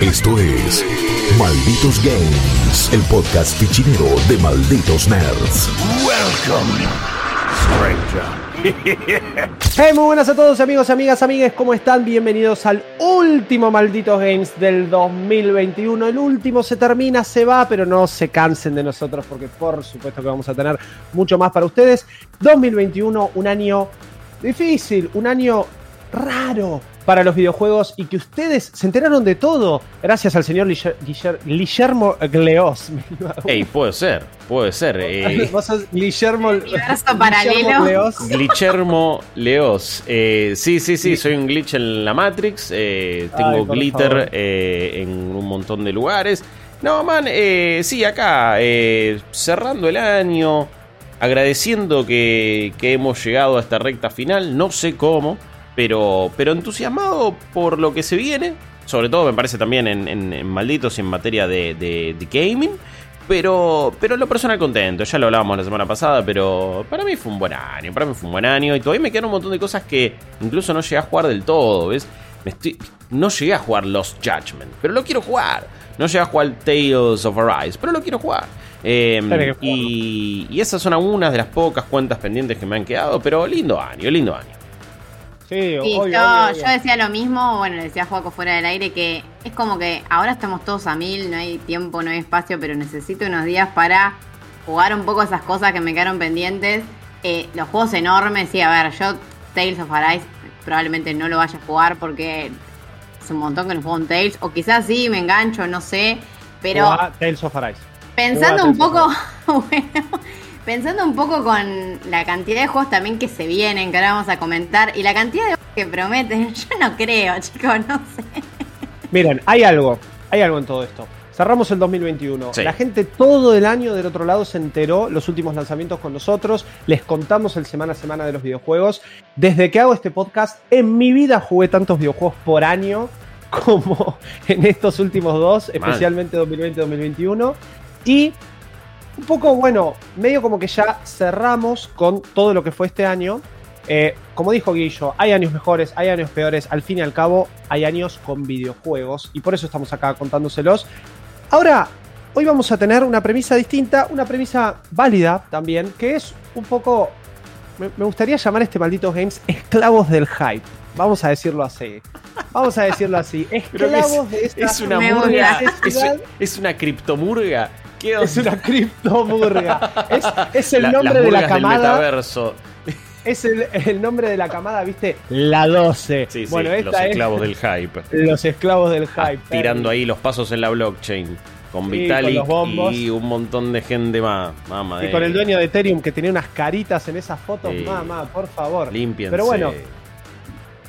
Esto es Malditos Games, el podcast fichinero de Malditos Nerds. Welcome, Hey, muy buenas a todos amigos, amigas, amigues, ¿cómo están? Bienvenidos al último Malditos Games del 2021. El último se termina, se va, pero no se cansen de nosotros porque por supuesto que vamos a tener mucho más para ustedes. 2021, un año difícil, un año raro para los videojuegos y que ustedes se enteraron de todo gracias al señor Guiller- Guiller- Guillermo Gleos. Ey, puede ser, puede ser. eh, Vos sos Guillermo, Universo paralelo. Gleos. Glitchermo Leos. Eh, sí, sí, sí, soy un glitch en la Matrix. eh, tengo Ay, glitter eh, en un montón de lugares. No, man, eh, sí, acá, eh, cerrando el año, agradeciendo que, que hemos llegado a esta recta final, no sé cómo, pero, pero entusiasmado por lo que se viene. Sobre todo me parece también en, en- en Malditos y en materia de, de- de gaming. Pero, pero en lo personal contento, ya lo hablábamos la semana pasada, pero para mí fue un buen año, para mí fue un buen año y todavía me quedan un montón de cosas que incluso no llegué a jugar del todo, ¿ves? Me estoy, no llegué a jugar Lost Judgment, pero lo quiero jugar. No llegué a jugar Tales of Arise, pero lo quiero jugar. Eh, y, y esas son algunas de las pocas cuentas pendientes que me han quedado, pero lindo año, lindo año. Sí, Sí, obvio, yo, obvio, obvio. yo decía lo mismo, bueno, le decía a Juaco fuera del aire que es como que ahora estamos todos a mil, no hay tiempo, no hay espacio, pero necesito unos días para jugar un poco esas cosas que me quedaron pendientes. Eh, los juegos enormes, sí, a ver, yo Tales of Arise probablemente no lo vaya a jugar porque es un montón que no juego un Tales, o quizás sí, me engancho, no sé, pero... Jugá Tales of Arise. Pensando Jugá un poco, bueno, pensando un poco con la cantidad de juegos también que se vienen, que ahora vamos a comentar, y la cantidad de juegos que prometen, yo no creo, chicos, no sé. Miren, hay algo, hay algo en todo esto. Cerramos el 2021. Sí. La gente todo el año del otro lado se enteró los últimos lanzamientos con nosotros. Les contamos el semana a semana de los videojuegos. Desde que hago este podcast, en mi vida jugué tantos videojuegos por año como en estos últimos dos, especialmente 2020-2021. Y un poco, bueno, medio como que ya cerramos con todo lo que fue este año. Eh, como dijo Guillo, hay años mejores, hay años peores. Al fin y al cabo, hay años con videojuegos. Y por eso estamos acá contándoselos. Ahora, hoy vamos a tener una premisa distinta, una premisa válida también, que es un poco. Me, me gustaría llamar a este malditos games esclavos del hype. Vamos a decirlo así. Vamos a decirlo así. Que es- Esclavos de esta Es una murga, es, es una criptomurga. ¿Qué Es una criptomurga. Es, es el La- nombre de la del camada. Es el, el nombre de la camada, ¿viste? La 12. Sí, sí, bueno, los esta es esclavos del hype. los esclavos del Ah, hype. tirando ahí los pasos en la blockchain. Con Sí, Vitalik con los y un montón de gente más. Mamá Y con el dueño de Ethereum que tenía unas caritas en esas fotos, mamá, por favor. Limpiense. Pero bueno,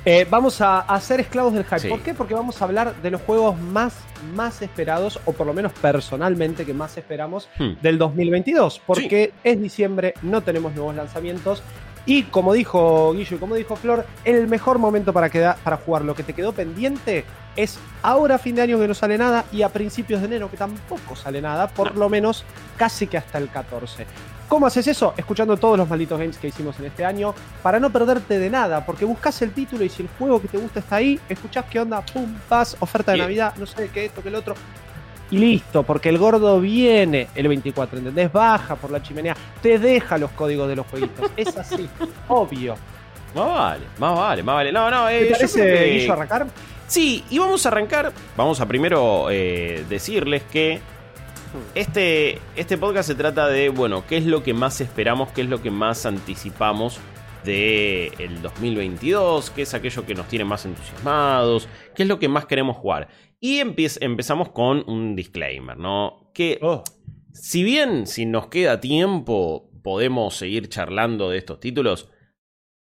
Eh, vamos a, ser esclavos del hype. Sí. ¿Por qué? Porque vamos a hablar de los juegos más, más esperados, o por lo menos personalmente que más esperamos Hmm. del 2022. Porque es diciembre, no tenemos nuevos lanzamientos. Y como dijo Guillo y como dijo Flor, el mejor momento para, queda- para jugar lo que te quedó pendiente es ahora a fin de año que no sale nada y a principios de enero que tampoco sale nada, por lo menos casi que hasta el 14. ¿Cómo haces eso? Escuchando todos los malditos games que hicimos en este año para no perderte de nada, porque buscas el título y si el juego que te gusta está ahí, escuchás qué onda, pum, paz, oferta de Navidad, no sé qué, esto, que el otro. Y listo, porque el gordo viene el 24, ¿entendés? Baja por la chimenea, te deja los códigos de los jueguitos. Es así, obvio. Más vale, más vale, más vale. No, no, eh, ¿Te yo parece, creo que- Guillo, arrancar? Sí, y vamos a arrancar. Vamos a primero eh, decirles que este, este podcast se trata de, bueno, qué es lo que más esperamos, qué es lo que más anticipamos de el 2022, qué es aquello que nos tiene más entusiasmados, qué es lo que más queremos jugar. Y empezamos con un disclaimer, ¿no? Que Oh, si bien si nos queda tiempo podemos seguir charlando de estos títulos,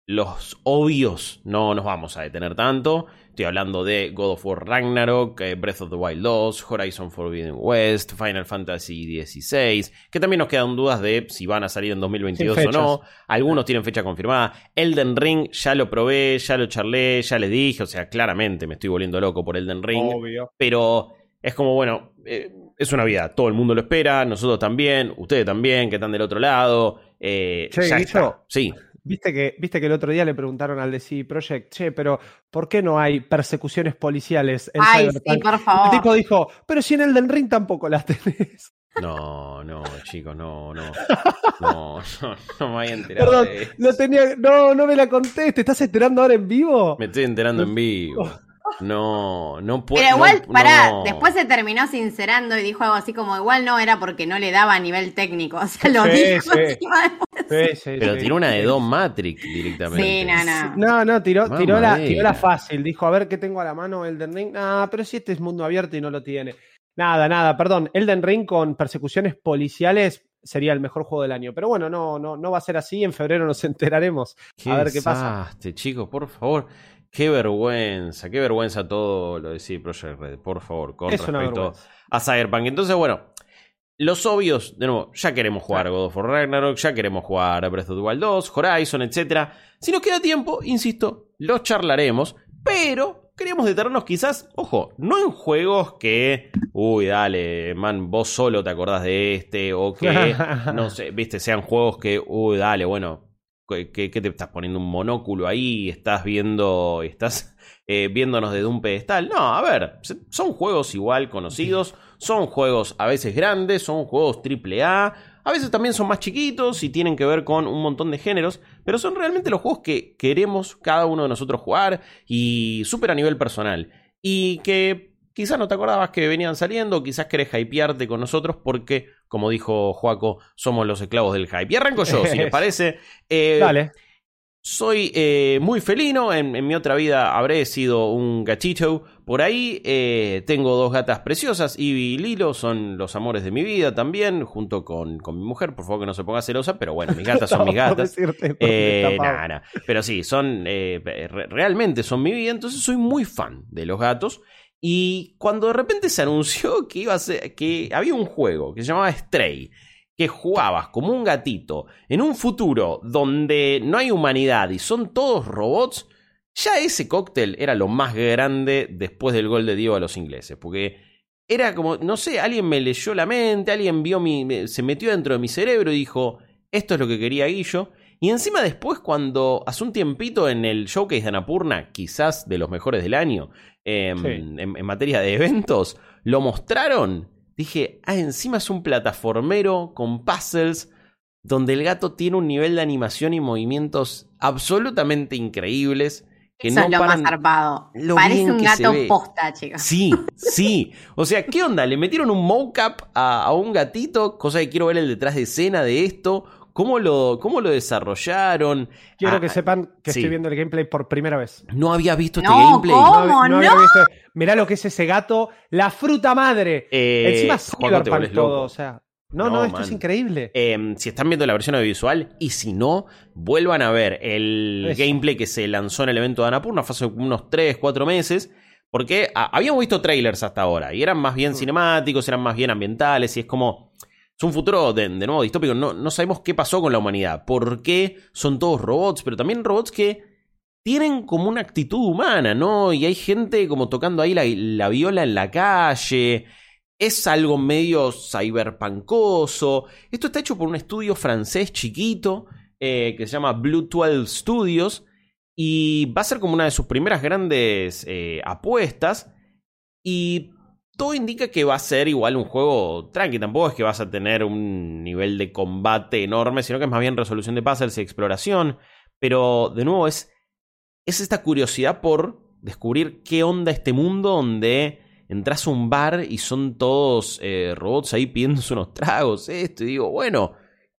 los obvios no nos vamos a detener tanto. Estoy hablando de God of War Ragnarok, eh, Breath of the Wild 2, Horizon Forbidden West, Final Fantasy XVI, que también nos quedan dudas de si van a salir en 2022 Sin o no. Algunos tienen fecha confirmada. Elden Ring ya lo probé, ya lo charlé, ya les dije, o sea, claramente me estoy volviendo loco por Elden Ring obvio. pero es como, bueno, eh, es una vida, todo el mundo lo espera, nosotros también, ustedes también, que están del otro lado. eh, Che, ya Guillo. está. Sí, Viste que, viste que el otro día le preguntaron al de CD Projekt, che, pero ¿por qué no hay persecuciones policiales en Ay, Cyberpunk? sí, por El favor. tipo dijo, pero si en Elden Ring tampoco las tenés. No, no, chicos, no, no. No, no, no me había enterado Perdón, de eso. no tenía, no, no me la conté. ¿Te estás enterando ahora en vivo? Me estoy enterando en vivo. No, no puedo. Pero igual, no- pará, no. después se terminó sincerando y dijo algo así como, igual no era porque no le daba a nivel técnico. O sea, lo Sí, dijo sí. encima después. Sí, sí, Pero sí. tiró una de Don Matrix directamente. Sí, no, no. No, no, tiró, tiró, la, Mamadera. tiró la fácil. Dijo, a ver qué tengo a la mano Elden Ring. Ah, pero si este es mundo abierto y no lo tiene. Nada, nada, perdón. Elden Ring con persecuciones policiales sería el mejor juego del año. Pero bueno, no, no, no va a ser así. En febrero nos enteraremos. Qué a ver qué pasa. desastre, chicos, por favor. Qué vergüenza, qué vergüenza todo lo de CD Projekt Red, por favor, con Es respecto a Cyberpunk. Entonces, bueno, los obvios, de nuevo, ya queremos jugar God of War Ragnarok, ya queremos jugar Breath of the Wild 2, Horizon, etc. Si nos queda tiempo, insisto, los charlaremos, pero queríamos detenernos quizás, ojo, no en juegos que, uy, dale, man, vos solo te acordás de este, o que, no sé, viste, sean juegos que, uy, dale, bueno, ¿qué, qué- qué te estás poniendo un monóculo ahí? ¿Estás viendo, estás eh, viéndonos desde un pedestal? No, a ver, son juegos igual conocidos, son juegos a veces grandes, son juegos triple A, a veces también son más chiquitos y tienen que ver con un montón de géneros, pero son realmente los juegos que queremos cada uno de nosotros jugar y súper a nivel personal. Y que quizás no te acordabas que venían saliendo, quizás querés hypearte con nosotros porque, como dijo Joaco, somos los esclavos del hype. Y arranco yo, si les parece. Eh, Dale. soy eh, muy felino, en, en mi otra vida habré sido un gatito por ahí. eh, tengo dos gatas preciosas, Ivy y Lilo, son los amores de mi vida también, junto con, con mi mujer. Por favor que no se ponga celosa, pero bueno, mis gatas son mis gatas. Eh, nah, nah. Pero sí, son eh, re- realmente son mi vida, entonces soy muy fan de los gatos. Y cuando de repente se anunció que iba a ser, que había un juego que se llamaba Stray, que jugabas como un gatito en un futuro donde no hay humanidad y son todos robots, ya ese cóctel era lo más grande después del gol de Diego a los ingleses, porque era como, no sé, alguien me leyó la mente, alguien vio mi, se metió dentro de mi cerebro y dijo, esto es lo que quería Guillo. Y encima después, cuando hace un tiempito en el showcase de Anapurna, quizás de los mejores del año, em, Sí. en, en materia de eventos, lo mostraron. Dije, ah, encima es un plataformero con puzzles donde el gato tiene un nivel de animación y movimientos absolutamente increíbles. Que Eso no es lo paran- más zarpado. lo Parece un gato posta, chicos. Sí, sí. O sea, ¿qué onda? Le metieron un mocap a, a un gatito, cosa que quiero ver el detrás de escena de esto. ¿Cómo lo, cómo lo desarrollaron? Quiero Ah, que sepan que sí. estoy viendo el gameplay por primera vez. No había visto este No, gameplay. ¿cómo? hab- no? había visto- Mirá lo que es ese gato, la fruta madre. Eh, Encima Cyberpunk todo, loco. o sea. No, No, no, esto man. es increíble. Eh, si están viendo la versión audiovisual y si no, vuelvan a ver el Eso. gameplay que se lanzó en el evento de Anapurna hace unos 3, 4 meses. Porque ah, habíamos visto trailers hasta ahora y eran más bien Mm. cinemáticos, eran más bien ambientales y es como... Un futuro de, nuevo distópico. No, sabemos qué pasó con la humanidad. ¿Por qué son todos robots? Pero también robots que tienen como una actitud humana, ¿no? Y hay gente como tocando ahí la, la viola en la calle. Es algo medio cyberpunkoso. Esto está hecho por un estudio francés chiquito eh, que se llama Blue 12 Studios. Y va a ser como una de sus primeras grandes eh, apuestas. Y todo indica que va a ser igual un juego tranqui. Tampoco es que vas a tener un nivel de combate enorme, sino que es más bien resolución de puzzles y exploración. Pero de nuevo es, es esta curiosidad por descubrir qué onda este mundo donde entras a un bar y son todos eh, robots ahí pidiéndose unos tragos, esto. Y digo, bueno,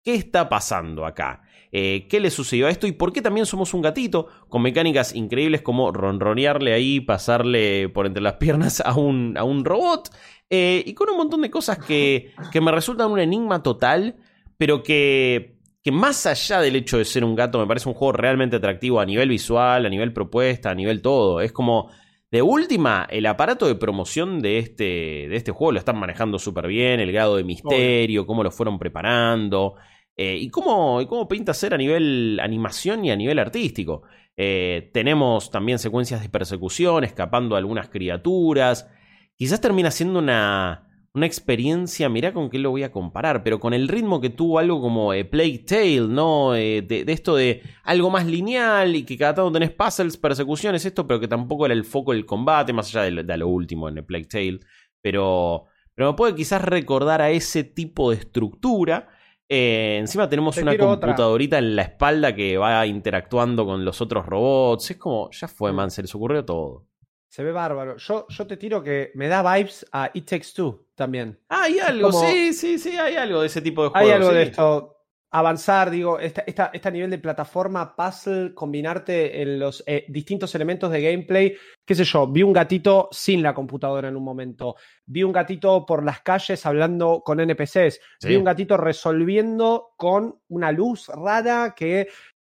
¿qué está pasando acá? Eh, ¿Qué le sucedió a esto? ¿Y por qué también somos un gatito? Con mecánicas increíbles como ronronearle ahí, pasarle por entre las piernas a un, a un robot. eh, y con un montón de cosas que, que me resultan un enigma total, pero que, que más allá del hecho de ser un gato, me parece un juego realmente atractivo a nivel visual, a nivel propuesta, a nivel todo. Es como, de última, el aparato de promoción de este, de este juego lo están manejando súper bien, el grado de misterio, cómo lo fueron preparando. Eh, y, cómo, cómo pinta ser a nivel animación y a nivel artístico. Eh, tenemos también secuencias de persecución, escapando a algunas criaturas. Quizás termina siendo una, una experiencia, mirá con qué lo voy a comparar, pero con el ritmo que tuvo algo como eh, Plague Tale, ¿no? Eh, de, esto de algo más lineal y que cada tanto tenés puzzles, persecuciones, esto, pero que tampoco era el foco del combate, más allá de, lo último en el Plague Tale. Pero, pero me puede quizás recordar a ese tipo de estructura. Eh, encima tenemos una computadorita en la espalda que va interactuando con los otros robots. Es como, ya fue, man, se les ocurrió todo. Se ve bárbaro. Yo, yo te tiro que me da vibes a It Takes Two también. Ah, hay algo, sí, sí, sí, hay algo de ese tipo de juegos. Hay algo de esto. Avanzar, digo, este esta, nivel de plataforma, puzzle, combinarte en los eh, distintos elementos de gameplay. Qué sé yo, vi un gatito sin la computadora en un momento. Vi un gatito por las calles hablando con NPCs. Vi un gatito resolviendo con una luz rara que,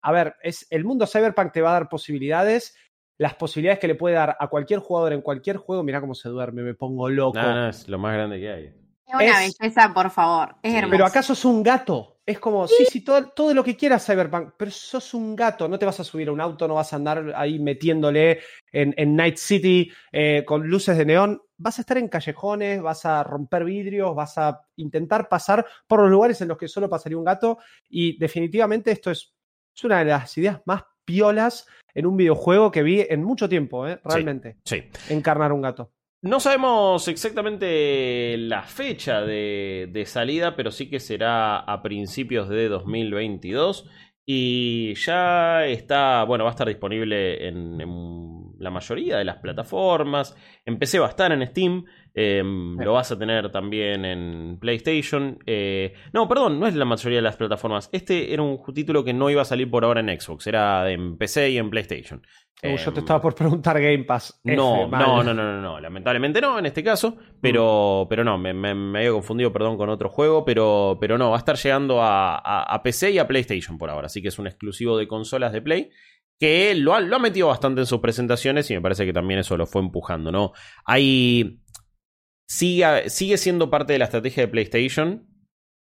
a ver, es, el mundo cyberpunk te va a dar posibilidades las posibilidades que le puede dar a cualquier jugador en cualquier juego, mira cómo se duerme, me pongo loco. No, no, es lo más grande que hay. Es una belleza, por favor. Es hermoso. Pero acaso es un gato. Es como, sí, sí, todo, todo, lo que quieras Cyberpunk, pero sos un gato, no te vas a subir a un auto, no vas a andar ahí metiéndole en, Night City eh, con luces de neón. Vas a estar en callejones, vas a romper vidrios, vas a intentar pasar por los lugares en los que solo pasaría un gato. Y definitivamente esto es, es una de las ideas más piolas en un videojuego que vi en mucho tiempo, ¿eh? realmente. Sí, Encarnar un gato. No sabemos exactamente la fecha de, salida, pero sí que será a principios de 2022. Y ya está, bueno, va a estar disponible en, la mayoría de las plataformas. Empecé a estar en Steam. Em, lo vas a tener también en PlayStation. Eh, no, perdón, no es la mayoría de las plataformas. Este era un título que no iba a salir por ahora en Xbox, era en PC y en PlayStation. yo te em, estaba por preguntar Game Pass. No, no, no, no, no, lamentablemente no en este caso, pero, mm. pero no, me, me, había confundido, perdón, con otro juego, pero, pero no, va a estar llegando a, a, PC y a PlayStation por ahora, así que es un exclusivo de consolas de Play que lo ha, lo ha metido bastante en sus presentaciones y me parece que también eso lo fue empujando, ¿no? Hay sigue, sigue siendo parte de la estrategia de PlayStation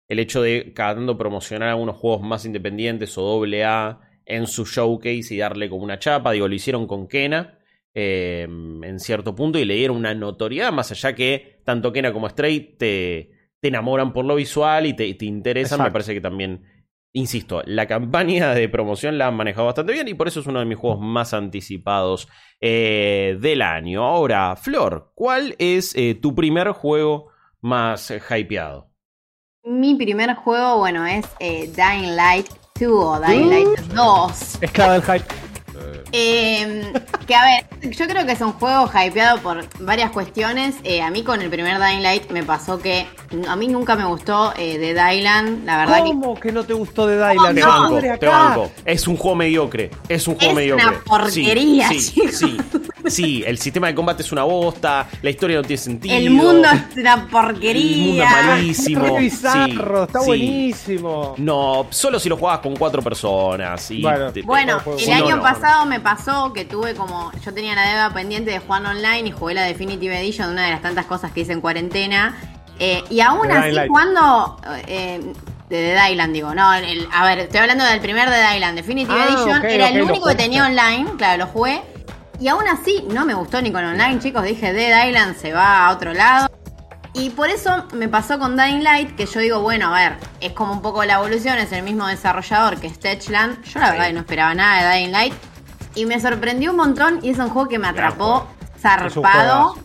el hecho de cada tanto promocionar algunos juegos más independientes o doble A en su showcase y darle como una chapa. Digo, lo hicieron con Kena em, en cierto punto y le dieron una notoriedad, más allá que tanto Kena como Stray te, te enamoran por lo visual y te, te interesan. Me parece que también Insisto, la campaña de promoción la han manejado bastante bien y por eso es uno de mis juegos más anticipados eh, del año. Ahora, Flor, ¿cuál es eh, tu primer juego más eh, hypeado? Mi primer juego, bueno, es Dying Light 2 o Dying Light 2. Esclava del hype. Eh, que a ver, yo creo que es un juego hypeado por varias cuestiones. Eh, a mí con el primer Dying Light me pasó que a mí nunca me gustó eh, de Dylan, la verdad. ¿Cómo que, no te gustó de Dylan? Te, banco, te banco. Es un juego mediocre. Es un juego mediocre. Es una porquería, sí, sí, sí, el sistema de combate es una bosta, la historia no tiene sentido. El mundo es una porquería. El mundo es malísimo. Es bizarro, está buenísimo. No, solo si lo jugabas con cuatro personas. bueno, el año pasado me pasó que tuve como. Yo tenía la deuda pendiente de jugar online y jugué la Definitive Edition, una de las tantas cosas que hice en cuarentena. Eh, y aún así, cuando. Eh, de The Dylan, digo, no, a ver, estoy hablando del primer The Dylan, Definitive ah, Edition, era el único que tenía online, claro, lo jugué. Y aún así, no me gustó ni con online, chicos, dije, The Dylan se va a otro lado. Y por eso me pasó con Dying Light, que yo digo, bueno, a ver, es como un poco la evolución, es el mismo desarrollador que Stetchland. Yo la verdad no esperaba nada de Dying Light. Y me sorprendió un montón y es un juego que me atrapó zarpado.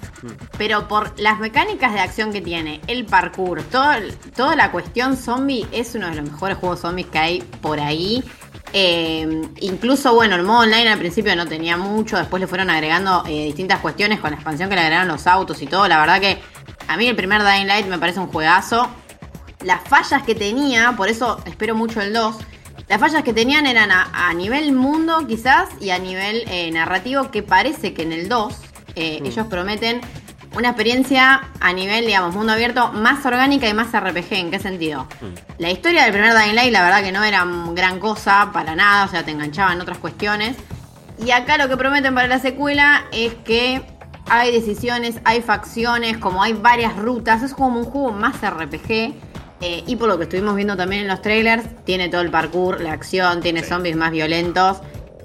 Pero por las mecánicas de acción que tiene, el parkour, toda la cuestión zombie es uno de los mejores juegos zombies que hay por ahí. Eh, incluso, bueno, el modo online al principio no tenía mucho, después le fueron agregando eh, distintas cuestiones con la expansión que le agregaron los autos y todo. La verdad que a mí el primer Dying Light me parece un juegazo. Las fallas que tenía, por eso espero mucho el 2, las fallas que tenían eran a, nivel mundo quizás y a nivel eh, narrativo que parece que en el 2 eh, mm. ellos prometen una experiencia a nivel, digamos, mundo abierto más orgánica y más RPG. ¿En qué sentido? Mm. La historia del primer Dying Light la verdad que no era gran cosa para nada, o sea, te enganchaban otras cuestiones. Y acá lo que prometen para la secuela es que hay decisiones, hay facciones, como hay varias rutas, es como un juego más RPG eh, y por lo que estuvimos viendo también en los trailers, tiene todo el parkour, la acción, tiene zombies más violentos.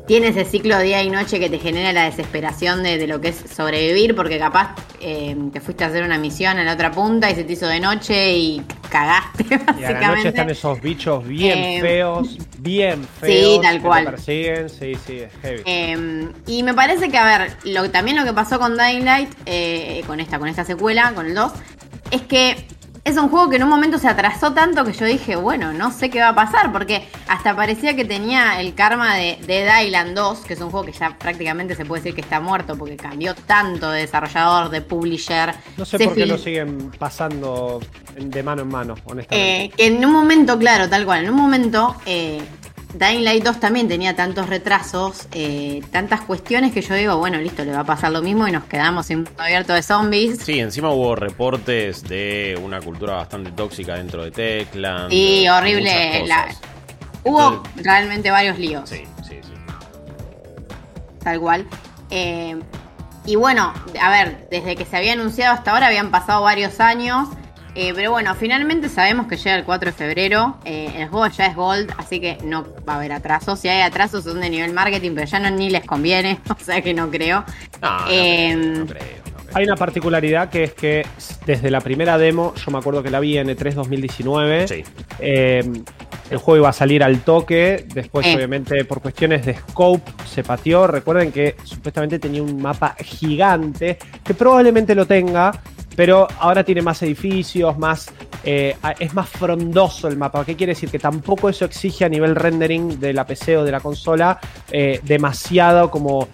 Tiene ese ciclo día y noche que te genera la desesperación de, lo que es sobrevivir, porque capaz eh, te fuiste a hacer una misión en la otra punta y se te hizo de noche y cagaste, Y a la noche básicamente. están esos bichos bien Eh, feos, bien feos. sí, tal que te cual. persiguen, sí, sí, es heavy. Eh, y me parece que, a ver, lo, también lo que pasó con Dying Light, eh, con esta, con esta secuela, con el 2, es que es un juego que en un momento se atrasó tanto que yo dije, bueno, no sé qué va a pasar, porque hasta parecía que tenía el karma de Dead Island 2, que es un juego que ya prácticamente se puede decir que está muerto, porque cambió tanto de desarrollador, de publisher. no sé por qué lo siguen pasando de mano en mano, honestamente. eh, que en un momento, claro, tal cual, en un momento eh, Dying Light 2 también tenía tantos retrasos, eh, tantas cuestiones que yo digo, bueno, listo, le va a pasar lo mismo y nos quedamos sin mundo abierto de zombies. Sí, encima hubo reportes de una cultura bastante tóxica dentro de Techland. Sí, horrible. la- hubo Entonces- realmente varios líos. Sí, sí, sí. tal cual. Eh, y bueno, a ver, desde que se había anunciado hasta ahora habían pasado varios años. Eh, pero bueno, finalmente sabemos que llega el 4 de febrero. eh, el juego ya es Gold, así que no va a haber atrasos. Si hay atrasos son de nivel marketing, pero ya no ni les conviene. O sea que no creo. No, Eh, creo, no creo, no creo. Hay una particularidad que es que desde la primera demo, yo me acuerdo que la vi en E3 2019, Sí. eh, el juego iba a salir al toque, después Eh. obviamente por cuestiones de scope se pateó, recuerden que supuestamente tenía un mapa gigante, que probablemente lo tenga, pero ahora tiene más edificios, más eh, es más frondoso el mapa. ¿Qué quiere decir? Que tampoco eso exige a nivel rendering de la PC o de la consola eh, demasiado como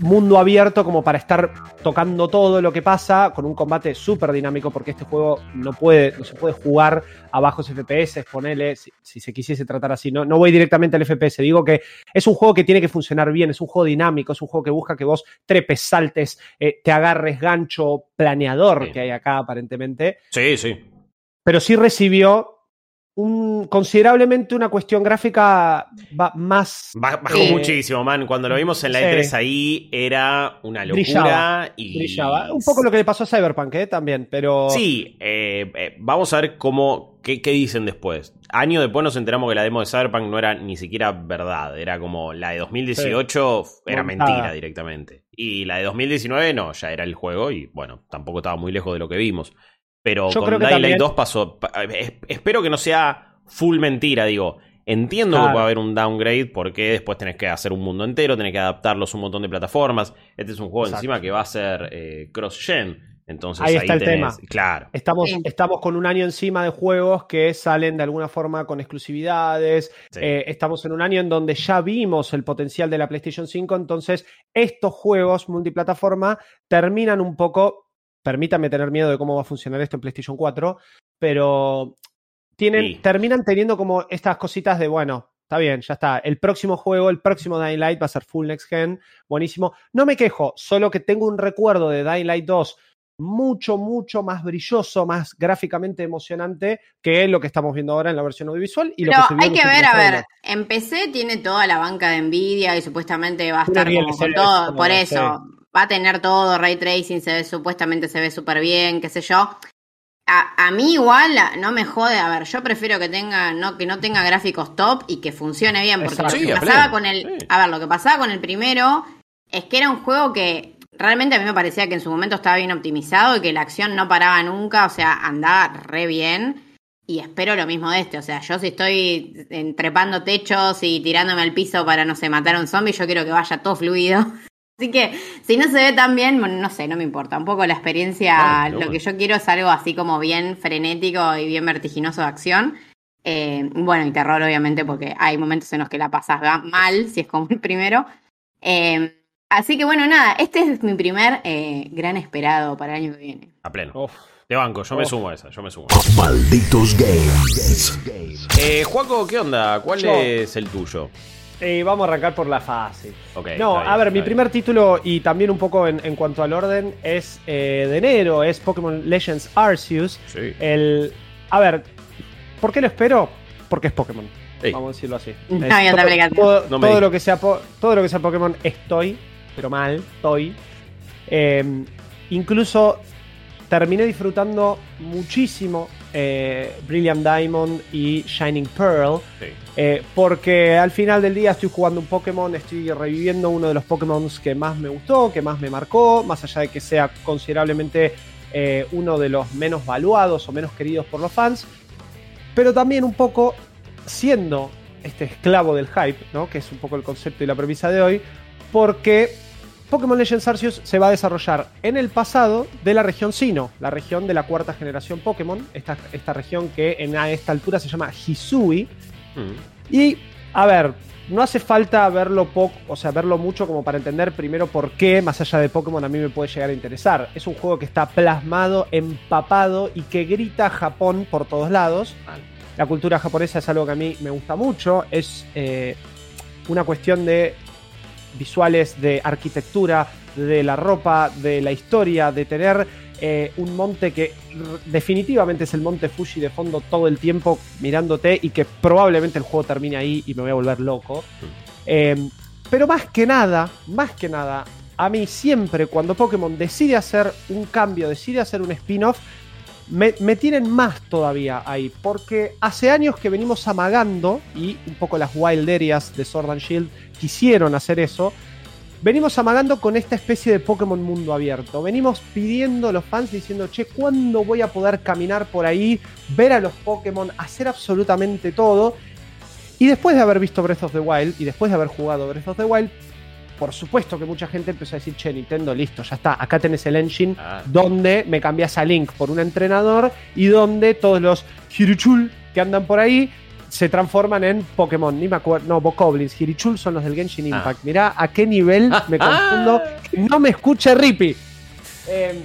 mundo abierto como para estar tocando todo lo que pasa con un combate súper dinámico porque este juego no puede no se puede jugar a bajos FPS ponele si, si se quisiese tratar así no, no voy directamente al FPS digo que es un juego que tiene que funcionar bien es un juego dinámico es un juego que busca que vos trepes saltes eh, te agarres gancho planeador Sí. que hay acá aparentemente Sí, sí. pero sí recibió un, considerablemente una cuestión gráfica más Ba- Bajó muchísimo, man. Cuando lo vimos en la Sí. E3 ahí era una locura. Brillaba, y... brillaba. Un poco lo que le pasó a Cyberpunk, ¿eh? También, pero. Sí, eh, eh, vamos a ver cómo, qué, qué dicen después. Año después nos enteramos que la demo de Cyberpunk no era ni siquiera verdad, era como la de 2018 era Montada. mentira directamente. Y la de 2019 no, ya era el juego y bueno, tampoco estaba muy lejos de lo que vimos. Pero Yo con creo que Dying Light también- 2 pasó, pa- es- espero que no sea full mentira, digo. Entiendo que Claro. puede haber un downgrade porque después tenés que hacer un mundo entero, tenés que adaptarlos a un montón de plataformas. Este es un juego Exacto. encima que va a ser eh, cross-gen. Entonces Ahí ahí, está el tenés- tema. Claro. Estamos, Sí. estamos con un año encima de juegos que salen de alguna forma con exclusividades. Sí. Eh, estamos en un año en donde ya vimos el potencial de la PlayStation 5. Entonces, estos juegos multiplataforma terminan un poco. Permítanme tener miedo de cómo va a funcionar esto en PlayStation 4. Pero tienen, Sí. terminan teniendo como estas cositas de bueno. Está bien, ya está. El próximo juego, el próximo Dying Light va a ser full next gen. Buenísimo. No me quejo, solo que tengo un recuerdo de Dying Light 2 mucho, mucho más brilloso, más gráficamente emocionante que lo que estamos viendo ahora en la versión audiovisual. Y lo Pero que se vio hay que ver, a ver, en PC tiene toda la banca de Nvidia y supuestamente va a estar como con todo, por sí. eso, va a tener todo, ray tracing, se ve, supuestamente se ve súper bien, qué sé yo. A, a mí igual no me jode, a ver, yo prefiero que tenga, no, que no tenga gráficos top y que funcione bien, porque Exacto. lo que pasaba con el, sí. a ver, lo que pasaba con el primero es que era un juego que realmente a mí me parecía que en su momento estaba bien optimizado y que la acción no paraba nunca, o sea, andaba re bien. Y espero lo mismo de este. O sea, yo si estoy trepando techos y tirándome al piso para, no sé, matar a un zombie, yo quiero que vaya todo fluido. Así que si no se ve tan bien, bueno, no sé, no me importa. Un poco la experiencia, Claro, lo bueno. que yo quiero es algo así como bien frenético y bien vertiginoso de acción. Eh, bueno, y terror, obviamente, porque hay momentos en los que la pasas mal, si es como el primero. Eh, así que bueno, nada, este es mi primer eh, gran esperado para el año que viene. A pleno. Uf. De banco, yo me sumo a esa, yo me sumo. Malditos Games. Eh, Juaco, ¿qué onda? ¿Cuál Yo. es el tuyo? Eh, vamos a arrancar por la fácil. Ok, No, bien, a ver, mi bien. primer título y también un poco en, en cuanto al orden es eh, de enero, es Pokémon Legends Arceus. Sí. El, a ver, ¿por qué lo espero? Porque es Pokémon. Sí. Vamos a decirlo así. No Es todo, No lo que sea todo lo que sea Pokémon estoy, pero mal, estoy. Eh, incluso terminé disfrutando muchísimo eh, Brilliant Diamond y Shining Pearl. Sí. Eh, porque al final del día estoy jugando un Pokémon, estoy reviviendo uno de los Pokémon que más me gustó, que más me marcó, más allá de que sea considerablemente eh, uno de los menos valuados o menos queridos por los fans. Pero también un poco siendo este esclavo del hype, ¿no? que es un poco el concepto y la premisa de hoy, porque Pokémon Legends Arceus se va a desarrollar en el pasado de la región Sino, la región de la cuarta generación Pokémon, esta, esta región que en, a esta altura se llama Hisui. Mm. Y, a ver, no hace falta verlo poco, o sea, verlo mucho como para entender primero por qué, más allá de Pokémon, a mí me puede llegar a interesar. Es un juego que está plasmado, empapado y que grita Japón por todos lados. La cultura japonesa es algo que a mí me gusta mucho. Es eh, una cuestión de visuales, de arquitectura, de la ropa, de la historia, de tener eh, un monte que definitivamente es el monte Fuji de fondo todo el tiempo mirándote y que probablemente el juego termine ahí y me voy a volver loco. Eh, pero más que nada, más que nada, a mí siempre cuando Pokémon decide hacer un cambio, decide hacer un spin-off, me, tienen más todavía ahí, porque hace años que venimos amagando, y un poco las Wild Areas de Sword and Shield quisieron hacer eso, venimos amagando con esta especie de Pokémon mundo abierto. Venimos pidiendo a los fans diciendo, che, ¿cuándo voy a poder caminar por ahí, ver a los Pokémon, hacer absolutamente todo? Y después de haber visto Breath of the Wild y después de haber jugado Breath of the Wild, por supuesto que mucha gente empezó a decir, che, Nintendo, listo, ya está, acá tenés el engine Ah. donde me cambias a Link por un entrenador y donde todos los Hirichul que andan por ahí se transforman en Pokémon. Ni me acuerdo, no, Bokoblins, Hirichul son los del Genshin Ah. Impact. Mirá a qué nivel me confundo. No me escuche Rippy. Eh,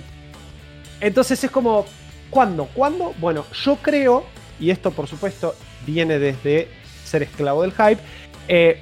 entonces es como, ¿cuándo? ¿Cuándo? Bueno, yo creo, y esto por supuesto viene desde ser esclavo del hype, eh,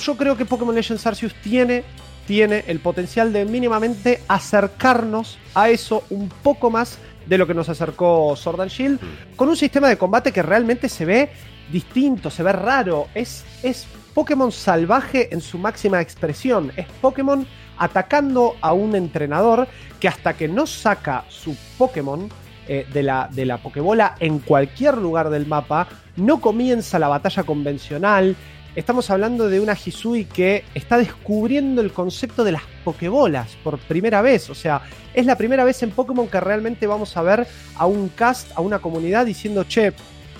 yo creo que Pokémon Legends Arceus tiene, tiene el potencial de mínimamente acercarnos a eso un poco más de lo que nos acercó Sword and Shield, con un sistema de combate que realmente se ve distinto, se ve raro, es, es Pokémon salvaje en su máxima expresión, es Pokémon atacando a un entrenador que hasta que no saca su Pokémon eh, de, la, de la Pokébola en cualquier lugar del mapa, no comienza la batalla convencional. Estamos hablando de una Hisui que está descubriendo el concepto de las Pokébolas por primera vez. O sea, es la primera vez en Pokémon que realmente vamos a ver a un cast, a una comunidad diciendo, che,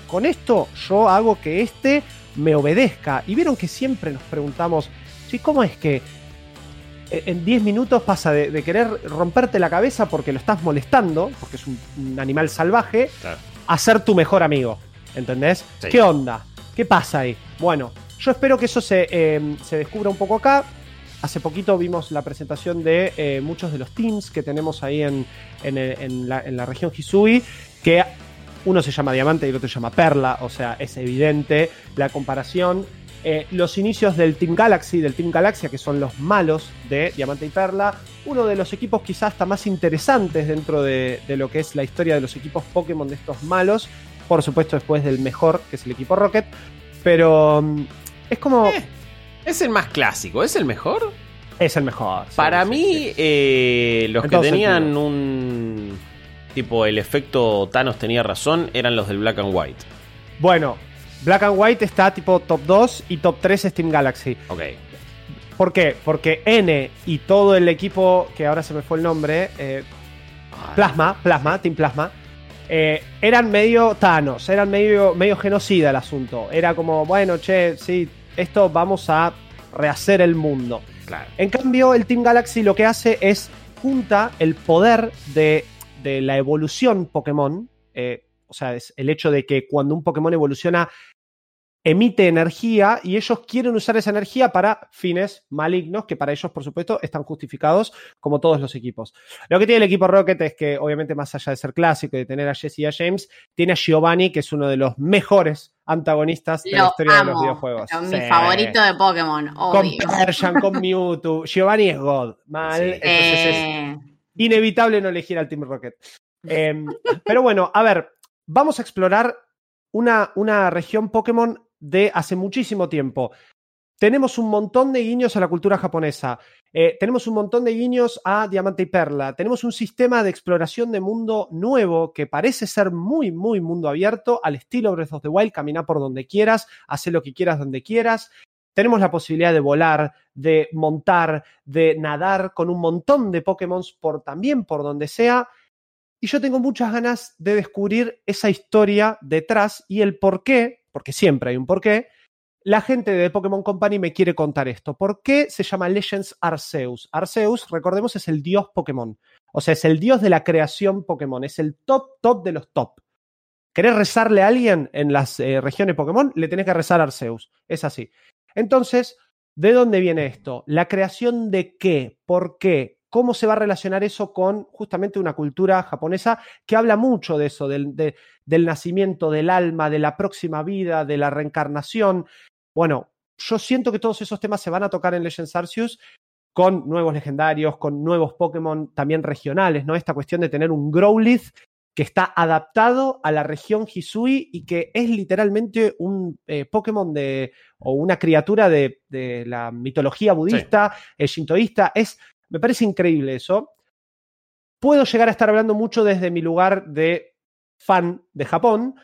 con esto yo hago que este me obedezca. Y vieron que siempre nos preguntamos, sí, ¿cómo es que en 10 minutos pasa de, de, querer romperte la cabeza porque lo estás molestando, porque es un, un animal salvaje, Claro. a ser tu mejor amigo? ¿Entendés? Sí. ¿Qué onda? ¿Qué pasa ahí? Bueno, yo espero que eso se, eh, se descubra un poco acá. Hace poquito vimos la presentación de eh, muchos de los teams que tenemos ahí en, en, la, región Hisui, que uno se llama Diamante y el otro se llama Perla, o sea, es evidente la comparación. Eh, los inicios del Team Galaxy, del Team Galaxia, que son los malos de Diamante y Perla, uno de los equipos quizás hasta más interesantes dentro de, de lo que es la historia de los equipos Pokémon de estos malos, por supuesto después del mejor, que es el equipo Rocket, pero mm, es como... Eh, es el más clásico, es el mejor. Es el mejor. sí, Para sí, mí, sí. eh, los que tenían un. Tipo, el efecto Thanos tenía razón, eran los del Black and White. Bueno, Black and White está tipo top 2 y top 3 es Team Galaxy. Ok. ¿Por qué? Porque N y todo el equipo, que ahora se me fue el nombre, eh, Plasma, Plasma, Team Plasma, eh, eran medio Thanos, eran medio, medio genocida el asunto. Era como, bueno, che, sí, esto vamos a rehacer el mundo. Claro. En cambio, el Team Galaxy lo que hace es junta el poder de, de la evolución Pokémon. eh, o sea, es el hecho de que cuando un Pokémon evoluciona, emite energía y ellos quieren usar esa energía para fines malignos que para ellos, por supuesto, están justificados como todos los equipos. Lo que tiene el equipo Rocket es que, obviamente, más allá de ser clásico y de tener a Jesse y a James, tiene a Giovanni, que es uno de los mejores antagonistas de la historia de los videojuegos. Pero Sí. Mi favorito de Pokémon, Con obvio. Persian, con Mewtwo. Giovanni es God. Mal. Sí. Entonces es Eh, inevitable no elegir al Team Rocket. Eh, pero bueno, a ver, vamos a explorar una, una región Pokémon de hace muchísimo tiempo. tenemos un montón de guiños a la cultura japonesa. Eh, tenemos un montón de guiños a Diamante y Perla. Tenemos un sistema de exploración de mundo nuevo que parece ser muy, muy mundo abierto, al estilo Breath of the Wild. Camina por donde quieras, hace lo que quieras donde quieras. Tenemos la posibilidad de volar, de montar, de nadar con un montón de Pokémon por, también por donde sea. Y yo tengo muchas ganas de descubrir esa historia detrás y el por qué, porque siempre hay un por qué, la gente de Pokémon Company me quiere contar esto. ¿Por qué se llama Legends Arceus? Arceus, recordemos, es el dios Pokémon. O sea, es el dios de la creación Pokémon. Es el top, top de los top. ¿Querés rezarle a alguien en las eh, regiones Pokémon? Le tenés que rezar a Arceus. Es así. Entonces, ¿de dónde viene esto? ¿La creación de qué? ¿Por qué? ¿Cómo se va a relacionar eso con justamente una cultura japonesa que habla mucho de eso, del, del nacimiento del alma, de la próxima vida, de la reencarnación? Bueno, yo siento que todos esos temas se van a tocar en Legends Arceus con nuevos legendarios, con nuevos Pokémon también regionales, ¿no? Esta cuestión de tener un Growlithe que está adaptado a la región Hisui y que es literalmente un eh, Pokémon de, o una criatura de, de la mitología budista, sí. shintoísta. Es, me parece increíble eso. Puedo llegar a estar hablando mucho desde mi lugar de fan de Japón,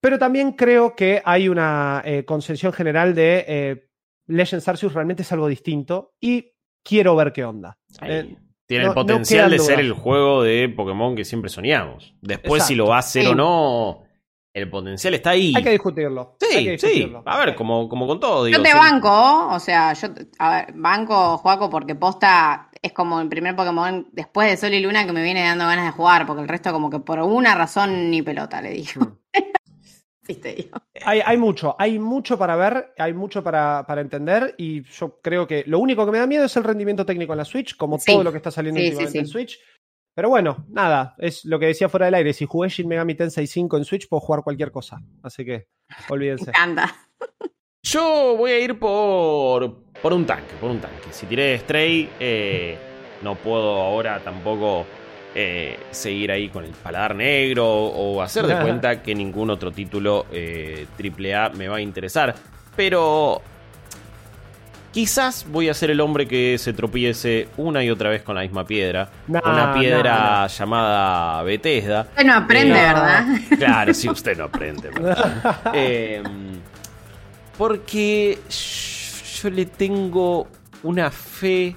pero también creo que hay una eh, concepción general de eh, Legends Arceus realmente es algo distinto y quiero ver qué onda. Eh, Tiene no, el potencial no de ser el juego de Pokémon que siempre soñamos. Después, Exacto. si lo va a hacer sí. o no, el potencial está ahí. Hay que discutirlo. Sí, que discutirlo. sí. A ver, como, como con todo. Digo, yo te banco, o sea, yo a ver, banco, Juaco, porque posta es como el primer Pokémon después de Sol y Luna que me viene dando ganas de jugar, porque el resto como que por una razón ni pelota, le digo. Mm. Hay, hay, mucho, hay mucho para ver, hay mucho para, para, entender y yo creo que lo único que me da miedo es el rendimiento técnico en la Switch, como sí. todo lo que está saliendo sí, últimamente en Switch. Pero bueno, nada, es lo que decía fuera del aire. Si jugué Shin Megami Tensei 5 en Switch, puedo jugar cualquier cosa. Así que, olvídense. Me encanta. Yo voy a ir por, por un tanque, por un tanque. Si tiré Stray, eh, no puedo ahora tampoco eh, seguir ahí con el paladar negro o hacer de cuenta que ningún otro título eh, AAA me va a interesar. Pero quizás voy a ser el hombre que se tropiece una y otra vez con la misma piedra. No, una piedra no, no. llamada Bethesda. Usted no aprende, eh, ¿verdad? Claro, sí, usted no aprende. eh, porque yo le tengo una fe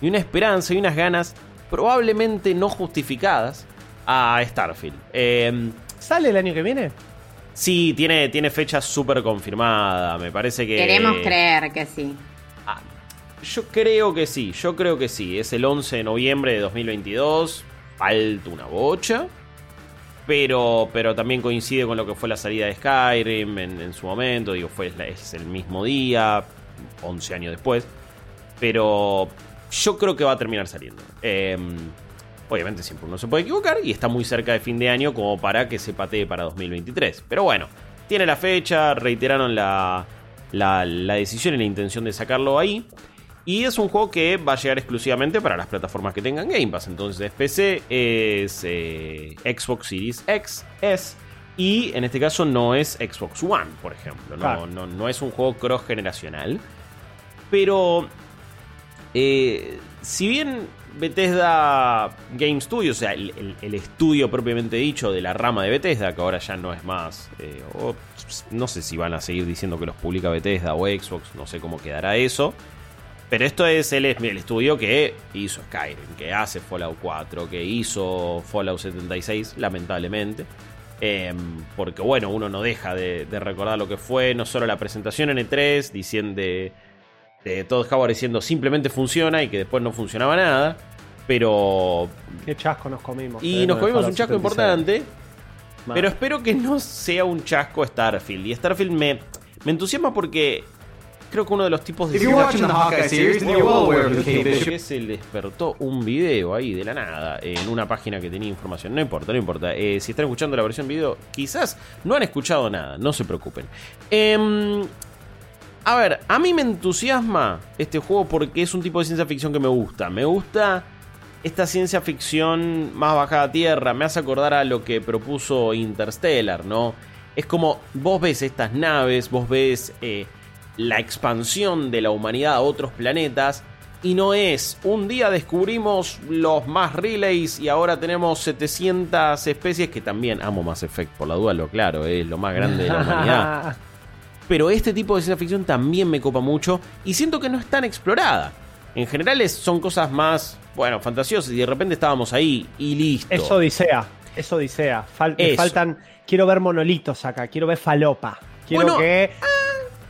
y una esperanza y unas ganas probablemente no justificadas a Starfield. Eh, ¿Sale el año que viene? Sí, tiene, tiene fecha súper confirmada. Me parece que. Queremos creer que sí. Ah, yo creo que sí, yo creo que sí. Es el 11 de noviembre de 2022. Falta una bocha. Pero, pero también coincide con lo que fue la salida de Skyrim en, su momento. Digo, fue, es el mismo día, 11 años después. Pero yo creo que va a terminar saliendo. Eh, obviamente siempre uno se puede equivocar y está muy cerca de fin de año como para que se patee para 2023. Pero bueno, tiene la fecha, reiteraron la, la decisión y la intención de sacarlo ahí. Y es un juego que va a llegar exclusivamente para las plataformas que tengan Game Pass. Entonces es PC, es eh, Xbox Series X, S. Y en este caso no es Xbox One, por ejemplo. No, claro. no, no es un juego cross generacional. Pero eh, si bien Bethesda Game Studio, o sea, el, el, el, estudio propiamente dicho de la rama de Bethesda, que ahora ya no es más, eh, o, no sé si van a seguir diciendo que los publica Bethesda o Xbox, no sé cómo quedará eso. Pero esto es el, el estudio que hizo Skyrim, que hace Fallout 4, que hizo Fallout 76, lamentablemente. Eh, porque bueno, uno no deja de, de, recordar lo que fue, no solo la presentación en E3, diciendo... De, de todo estaba diciendo simplemente funciona y que después no funcionaba nada. Pero. Qué chasco nos comimos. Y nos comimos un chasco 76. importante. Man. Pero espero que no sea un chasco Starfield. Y Starfield me, me entusiasma porque creo que uno de los tipos de. que se despertó un video ahí de la nada en una página que tenía información. No importa, no importa. Eh, si están escuchando la versión video, quizás no han escuchado nada. No se preocupen. Eh, a ver, a mí me entusiasma este juego porque es un tipo de ciencia ficción que me gusta. Me gusta esta ciencia ficción más bajada a tierra. Me hace acordar a lo que propuso Interstellar, ¿no? Es como vos ves estas naves, vos ves eh, la expansión de la humanidad a otros planetas. Y no es, un día descubrimos los más relays y ahora tenemos 700 especies, que también amo Mass Effect, por la duda, lo claro, es lo más grande de la humanidad. Pero este tipo de ciencia ficción también me copa mucho y siento que no es tan explorada. En general son cosas más, bueno, fantasiosas y de repente estábamos ahí y listo. Es Odisea. Es Odisea. Fal- me Eso. faltan. Quiero ver monolitos acá. Quiero ver falopa. Quiero Bueno, que.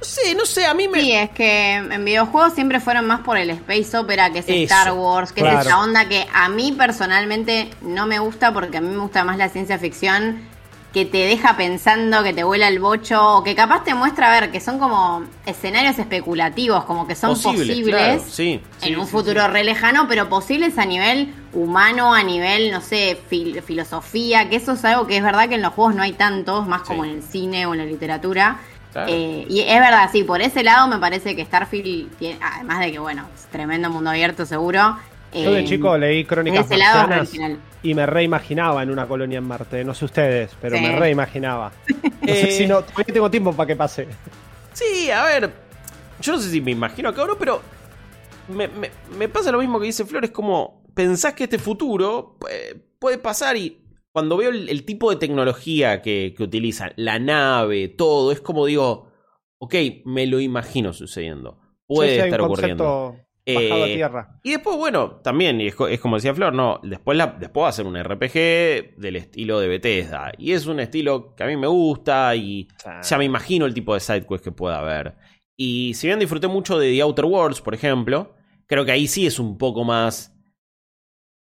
No sé, no sé, a mí me... Sí, es que en videojuegos siempre fueron más por el Space Opera, que es Eso, Star Wars, que claro. es esa onda que a mí personalmente no me gusta porque a mí me gusta más la ciencia ficción que te deja pensando, que te vuela el bocho, o que capaz te muestra, a ver, que son como escenarios especulativos, como que son Posibles, posibles claro, sí, sí, en un sí, futuro re lejano, pero posibles a nivel humano, a nivel, no sé, fil- filosofía, que eso es algo que es verdad que en los juegos no hay tantos, más como en el cine o en la literatura. Claro. Eh, y es verdad, sí, por ese lado me parece que Starfield tiene, además de que, bueno, es tremendo mundo abierto seguro. Yo de eh, chico leí crónicas ese lado y me reimaginaba en una colonia en Marte. No sé ustedes, pero Sí. me reimaginaba. No sé Eh, si no, todavía tengo tiempo para que pase. Sí, a ver, yo no sé si me imagino acá o no, pero me, me- me pasa lo mismo que dice Flores, como pensás que este futuro eh, puede pasar y cuando veo el, el tipo de tecnología que, que utilizan, la nave, todo, es como digo, ok, me lo imagino sucediendo. Puede Sí, sí, hay estar ocurriendo. bajado Eh, a tierra. Y después, bueno, también, y es como decía Flor, no, después, la, después va a ser un RPG del estilo de Bethesda. Y es un estilo que a mí me gusta y ya me imagino el tipo de sidequest que pueda haber. Y si bien disfruté mucho de The Outer Worlds, por ejemplo, creo que ahí sí es un poco más...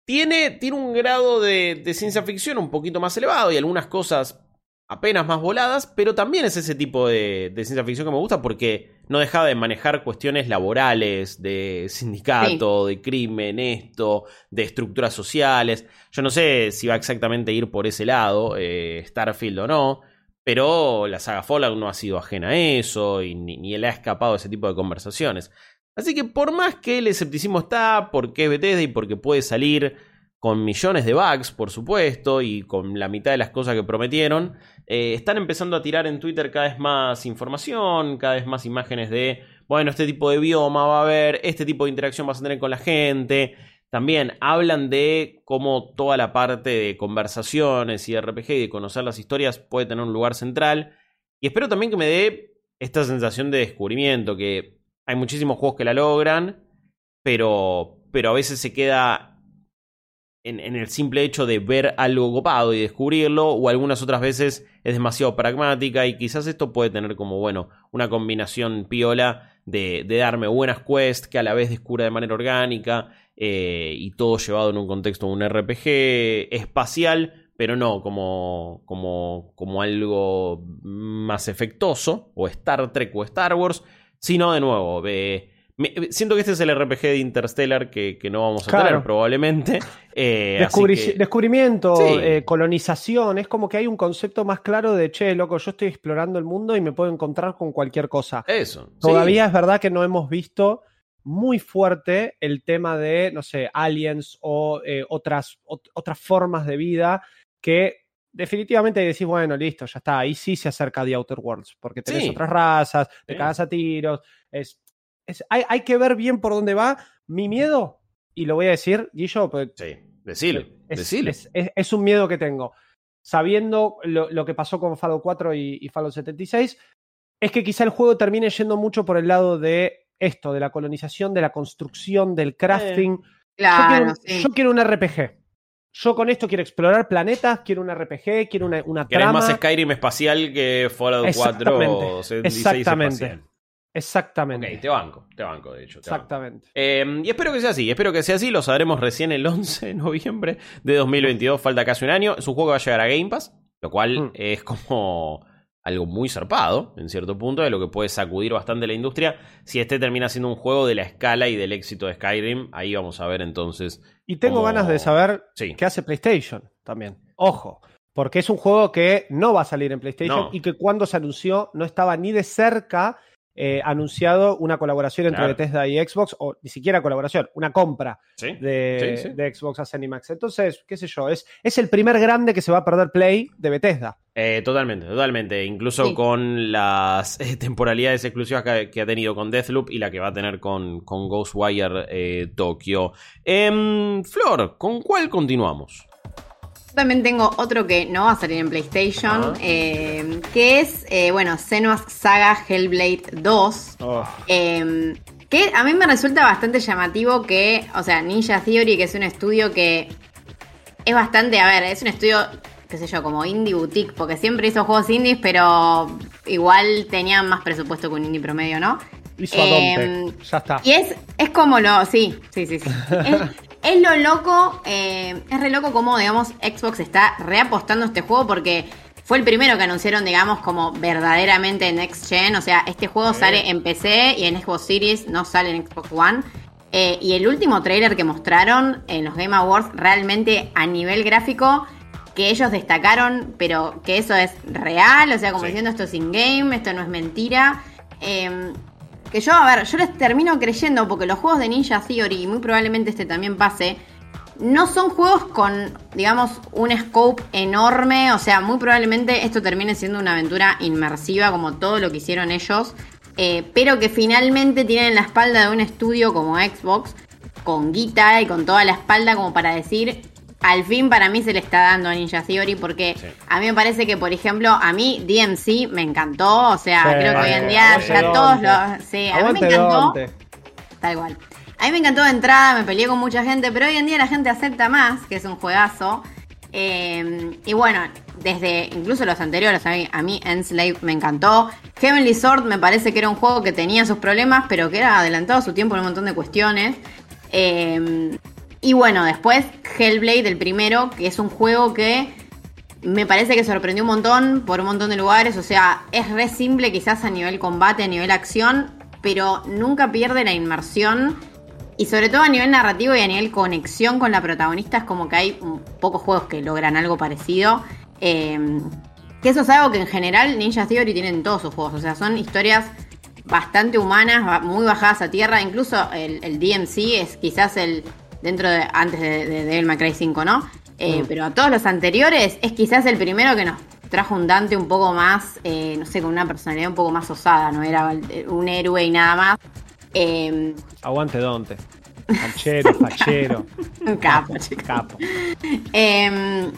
Tiene, tiene un grado de, de ciencia ficción un poquito más elevado y algunas cosas apenas más voladas, pero también es ese tipo de, de ciencia ficción que me gusta porque no dejaba de manejar cuestiones laborales, de sindicato, de crimen, esto, de estructuras sociales. Yo no sé si va exactamente a ir por ese lado, eh, Starfield o no, pero la saga Fallout no ha sido ajena a eso y ni, ni le ha escapado ese tipo de conversaciones. Así que por más que el escepticismo está, porque es Bethesda y porque puede salir con millones de bugs, por supuesto, y con la mitad de las cosas que prometieron, eh, están empezando a tirar en Twitter cada vez más información, cada vez más imágenes de, bueno, este tipo de bioma va a haber, este tipo de interacción vas a tener con la gente. También hablan de cómo toda la parte de conversaciones y RPG y de conocer las historias puede tener un lugar central. Y espero también que me dé esta sensación de descubrimiento, que hay muchísimos juegos que la logran, pero, pero a veces se queda en, el simple hecho de ver algo copado y descubrirlo, o algunas otras veces es demasiado pragmática y quizás esto puede tener como, bueno, una combinación piola de, de darme buenas quests que a la vez descubra de manera orgánica eh, y todo llevado en un contexto de un RPG espacial, pero no como, como, como algo más efectoso, o Star Trek o Star Wars, sino de nuevo, eh, me- siento que este es el RPG de Interstellar que, que no vamos a Claro. tener probablemente. eh, así Descubri- que- Descubrimiento, Sí. eh, colonización, es como que hay un concepto más claro de, che, loco, yo estoy explorando el mundo y me puedo encontrar con cualquier cosa. Eso. sí. Todavía es verdad que no hemos visto muy fuerte el tema de, no sé, aliens o eh, otras, ot- otras formas de vida que definitivamente decís, bueno, listo, ya está, ahí sí se acerca The Outer Worlds, porque tenés Sí. otras razas, te Sí. cagas a tiros, es, es- hay, hay que ver bien por dónde va. Mi miedo, y lo voy a decir, Guillo, pues, Sí, decilo. es, decilo. es- es- es un miedo que tengo. Sabiendo lo, lo que pasó con Fallout 4 y, y Fallout 76, es que quizá el juego termine yendo mucho por el lado de esto, de la colonización, de la construcción, del crafting. yo, Claro, quiero, sí. yo quiero un RPG. Yo con esto quiero explorar planetas, quiero un RPG, quiero una, una ¿Querés trama. más Skyrim espacial que Fallout 4 o Exactamente, 76 exactamente. espacial? Exactamente. Ok, te banco, te banco, de hecho. te banco. Exactamente. Eh, y espero que sea así, espero que sea así. Lo sabremos recién el 11 de noviembre de 2022. Falta casi un año. Es un juego va a llegar a Game Pass, lo cual Mm. es como algo muy zarpado, en cierto punto, de lo que puede sacudir bastante la industria. Si este termina siendo un juego de la escala y del éxito de Skyrim, ahí vamos a ver entonces. Y tengo ganas de saber Sí. qué hace PlayStation también. Ojo, porque es un juego que no va a salir en PlayStation No. y que cuando se anunció no estaba ni de cerca eh, anunciado una colaboración entre Claro. Bethesda y Xbox, o ni siquiera colaboración, una compra Sí, de, sí, sí. de Xbox a Zenimax. Entonces, qué sé yo, es, es el primer grande que se va a perder Play de Bethesda. Eh, totalmente, totalmente. Incluso Sí. con las eh, temporalidades exclusivas que, que ha tenido con Deathloop y la que va a tener con, con Ghostwire eh, Tokyo. Em, Flor, ¿con cuál continuamos? También tengo otro que no va a salir en PlayStation, Ajá. eh, que es, eh, bueno, Senua's Saga Hellblade 2. Oh, Eh, que a mí me resulta bastante llamativo que, o sea, Ninja Theory, que es un estudio que es bastante, a ver, es un estudio, qué sé yo, como indie boutique, porque siempre hizo juegos indies, pero igual tenían más presupuesto que un indie promedio, ¿no? hizo a Em. Ya está. Y es, es como lo. Sí, sí, sí. sí. es, es lo loco. eh, es re loco como, digamos, Xbox está reapostando este juego porque fue el primero que anunciaron, digamos, como verdaderamente Next Gen. O sea, este juego sale en PC y en Xbox Series, no sale en Xbox One. Eh, y el último trailer que mostraron en los Game Awards, realmente a nivel gráfico, que ellos destacaron, pero que eso es real, o sea, como Sí. diciendo esto es in-game, esto no es mentira. Eh, que yo, a ver, yo les termino creyendo porque los juegos de Ninja Theory, muy probablemente este también pase, no son juegos con, digamos, un scope enorme. O sea, muy probablemente esto termine siendo una aventura inmersiva como todo lo que hicieron ellos. eh, pero que finalmente tienen la espalda de un estudio como Xbox, con guita y con toda la espalda como para decir, al fin para mí se le está dando a Ninja Theory porque Sí. a mí me parece que, por ejemplo, a mí DMC me encantó. O sea, Sí, creo que hoy en día ya todos los... Sí, a mí me encantó. Tal cual. A mí me encantó de entrada, me peleé con mucha gente, pero hoy en día la gente acepta más, que es un juegazo. Eh, y bueno, desde incluso los anteriores, a mí, a mí Enslave me encantó. Heavenly Sword me parece que era un juego que tenía sus problemas, pero que era adelantado a su tiempo en un montón de cuestiones. Eh, y bueno, después Hellblade, el primero, que es un juego que me parece que sorprendió un montón por un montón de lugares. O sea, es re simple quizás a nivel combate, a nivel acción, pero nunca pierde la inmersión. Y sobre todo a nivel narrativo y a nivel conexión con la protagonista, es como que hay pocos juegos que logran algo parecido. Eh, que eso es algo que en general Ninja Theory tienen en todos sus juegos. O sea, son historias bastante humanas, muy bajadas a tierra. Incluso el DMC es quizás el. Dentro de. antes de, de Devil May Cry 5, ¿no? Eh, Pero a todos los anteriores es quizás el primero que nos trajo un Dante un poco más, eh, no sé, con una personalidad un poco más osada, no era eh, un héroe y nada más. Eh, Aguante Dante. Fachero, fachero. un capo. Capo. Eh,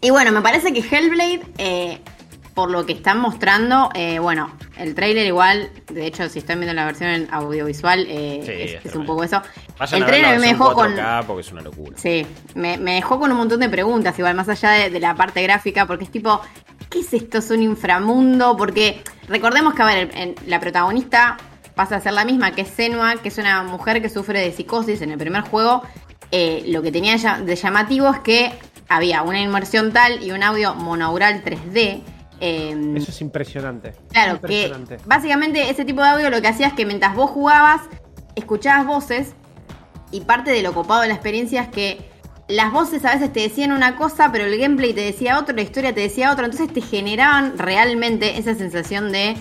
y bueno, me parece que Hellblade, por lo que están mostrando, eh, bueno, el trailer igual, de hecho, si están viendo la versión en audiovisual, eh, Sí, es, es es un poco eso. Vayan el trailer me dejó con. 4K porque es una locura. Sí, me, me dejó con un montón de preguntas, igual más allá de, de la parte gráfica, porque es tipo, ¿qué es esto? ¿Es un inframundo? Porque recordemos que, a ver, en- la protagonista pasa a ser la misma, que es Senua, que es una mujer que sufre de psicosis en el primer juego. Eh, lo que tenía de llamativo es que había una inmersión tal y un audio monaural 3D. Eh, Eso es impresionante. Claro, que impresionante. básicamente ese tipo de audio lo que hacía es que mientras vos jugabas, escuchabas voces y parte de lo copado de la experiencia es que las voces a veces te decían una cosa, pero el gameplay te decía otro, la historia te decía otro, entonces te generaban realmente esa sensación de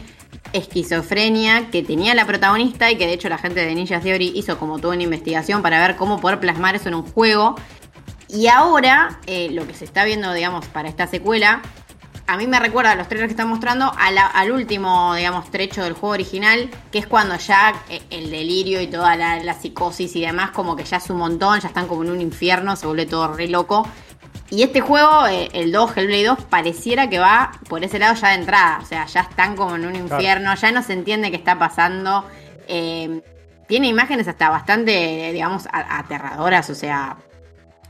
esquizofrenia que tenía la protagonista y que de hecho la gente de Ninja Theory hizo como toda una investigación para ver cómo poder plasmar eso en un juego. Y ahora, eh, lo que se está viendo, digamos, para esta secuela, a mí me recuerda a los trailers que están mostrando a la- al último, digamos, trecho del juego original, que es cuando ya eh, el delirio y toda la, la psicosis y demás, como que ya es un montón, ya están como en un infierno, se vuelve todo re loco. Y este juego, eh, el 2, Hellblade 2, pareciera que va por ese lado ya de entrada. O sea, ya están como en un infierno, ya no se entiende qué está pasando. Eh, tiene imágenes hasta bastante, digamos, aterradoras. O sea,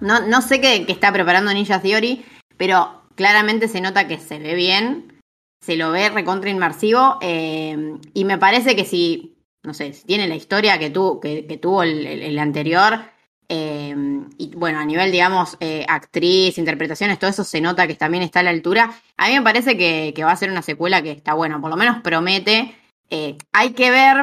no, no sé qué, qué está preparando Ninja Theory, pero claramente se nota que se ve bien. Se lo ve recontra inmersivo. eh, y me parece que si, no sé, si tiene la historia que, tu- que, tuvo el, anterior. eh, y bueno, a nivel, digamos, eh, actriz, interpretaciones, todo eso se nota que también está a la altura. A mí me parece que, va a ser una secuela que está buena, por lo menos promete. Hay que ver,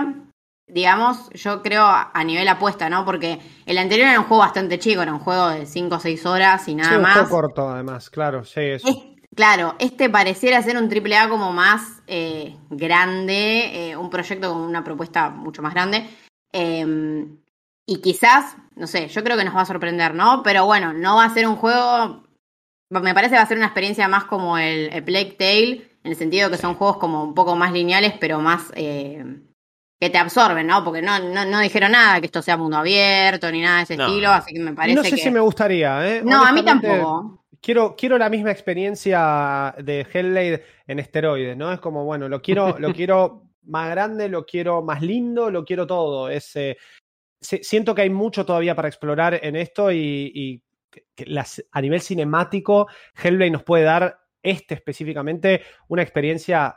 digamos, yo creo a, a nivel apuesta, ¿no? Porque el anterior era un juego bastante chico, era un juego de 5 o 6 horas y nada Sí, un más. corto, además, claro. Sí, es, Es- Claro, este pareciera ser un AAA como más eh, grande, eh, un proyecto con una propuesta mucho más grande. Eh, y quizás, no sé, yo creo que nos va a sorprender, ¿no? Pero bueno, no va a ser un juego. Me parece que va a ser una experiencia más como el, el Plague Tale, en el sentido que son juegos como un poco más lineales, pero más. Que te absorben, ¿no? Porque no, no, no dijeron nada que esto sea mundo abierto ni nada de ese No. estilo, así que me parece no sé que. si me gustaría, ¿eh? No, a mí tampoco. Quiero, quiero la misma experiencia de Hellblade en esteroides, ¿no? Es como, bueno, lo quiero, lo quiero más grande, lo quiero más lindo, lo quiero todo. Es, eh, si- siento que hay mucho todavía para explorar en esto y, y que- que las- a nivel cinemático, Hellblade nos puede dar, este específicamente, una experiencia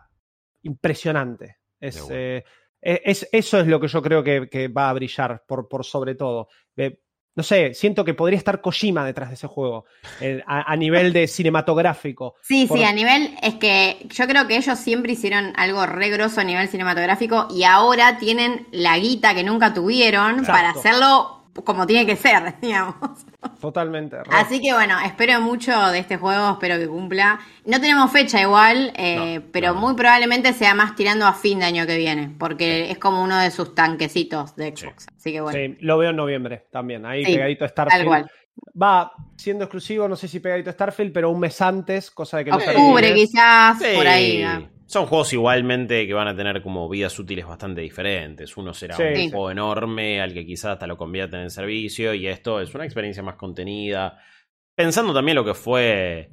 impresionante. Es, eh, es- eso es lo que yo creo que, que va a brillar por, por sobre todo. Eh, no sé, siento que podría estar Kojima detrás de ese juego, eh, a, a nivel de cinematográfico. Sí, Por- sí, a nivel, es que yo creo que ellos siempre hicieron algo re grosso a nivel cinematográfico y ahora tienen la guita que nunca tuvieron Exacto. para hacerlo como tiene que ser, digamos. Totalmente. re. Así que bueno, espero mucho de este juego, espero que cumpla. No tenemos fecha igual, eh, No, pero no. muy probablemente sea más tirando a fin de año que viene, porque es como uno de sus tanquecitos de Xbox. Así que bueno, Sí, lo veo en noviembre también, ahí pegadito a tal Starfield. cual. Va siendo exclusivo, no sé si pegadito a Starfield, pero un mes antes, cosa de que no Octubre quizás, por ahí. ¿no? Son juegos igualmente que van a tener como vidas útiles bastante diferentes. Uno será Sí, un sí. juego enorme al que quizás hasta lo convierten en servicio y esto es una experiencia más contenida. Pensando también lo que fue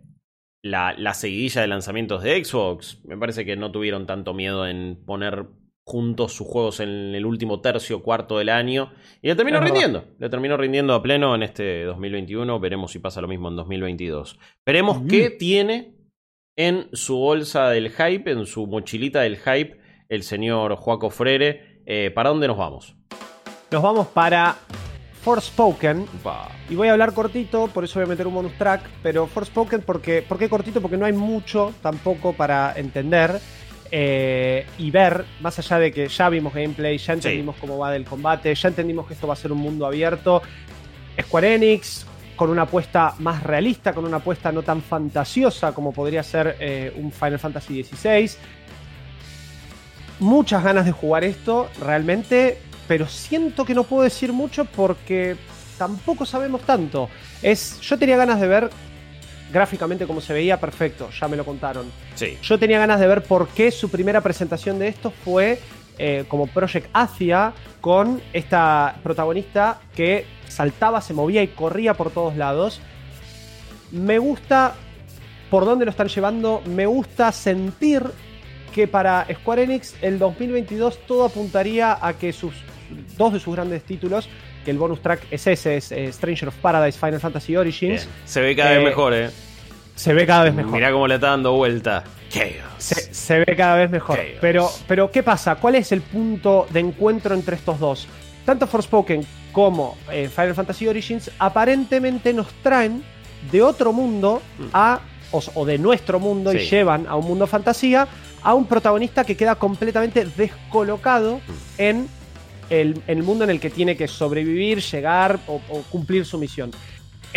la, la seguidilla de lanzamientos de Xbox, me parece que no tuvieron tanto miedo en poner juntos sus juegos en el último tercio, cuarto del año. Y le terminó rindiendo. Le terminó rindiendo a pleno en este 2021. Veremos si pasa lo mismo en 2022. Veremos Mm. qué tiene en su bolsa del hype, en su mochilita del hype, el señor Joaco Frere. Eh, ¿Para dónde nos vamos? Nos vamos para Forspoken. Upa. Y voy a hablar cortito, por eso voy a meter un bonus track. Pero Forspoken, porque, ¿por qué cortito? Porque no hay mucho tampoco para entender eh, y ver, más allá de que ya vimos gameplay, ya entendimos cómo va del combate, ya entendimos que esto va a ser un mundo abierto. Square Enix, con una apuesta más realista, con una apuesta no tan fantasiosa como podría ser eh, un Final Fantasy XVI. Muchas ganas de jugar esto, realmente, pero siento que no puedo decir mucho porque tampoco sabemos tanto. Es, yo tenía ganas de ver gráficamente cómo se veía, perfecto, ya me lo contaron. Sí. Yo tenía ganas de ver por qué su primera presentación de esto fue eh, como Project Asia con esta protagonista que saltaba, se movía y corría por todos lados. Me gusta por dónde lo están llevando, me gusta sentir que para Square Enix el 2022 todo apuntaría a que sus dos de sus grandes títulos, que el bonus track es ese, es eh, Stranger of Paradise, Final Fantasy Origins, Bien. Se ve cada Eh, vez mejor, ¿eh? Se ve cada vez mejor. Mirá cómo le está dando vuelta. Chaos. Se, se ve cada vez mejor. Chaos. Pero, pero, ¿qué pasa? ¿Cuál es el punto de encuentro entre estos dos? Tanto Forspoken como eh, Final Fantasy Origins aparentemente nos traen de otro mundo a. O, o de nuestro mundo y llevan a un mundo fantasía a un protagonista que queda completamente descolocado en el, en el mundo en el que tiene que sobrevivir, llegar o, o cumplir su misión.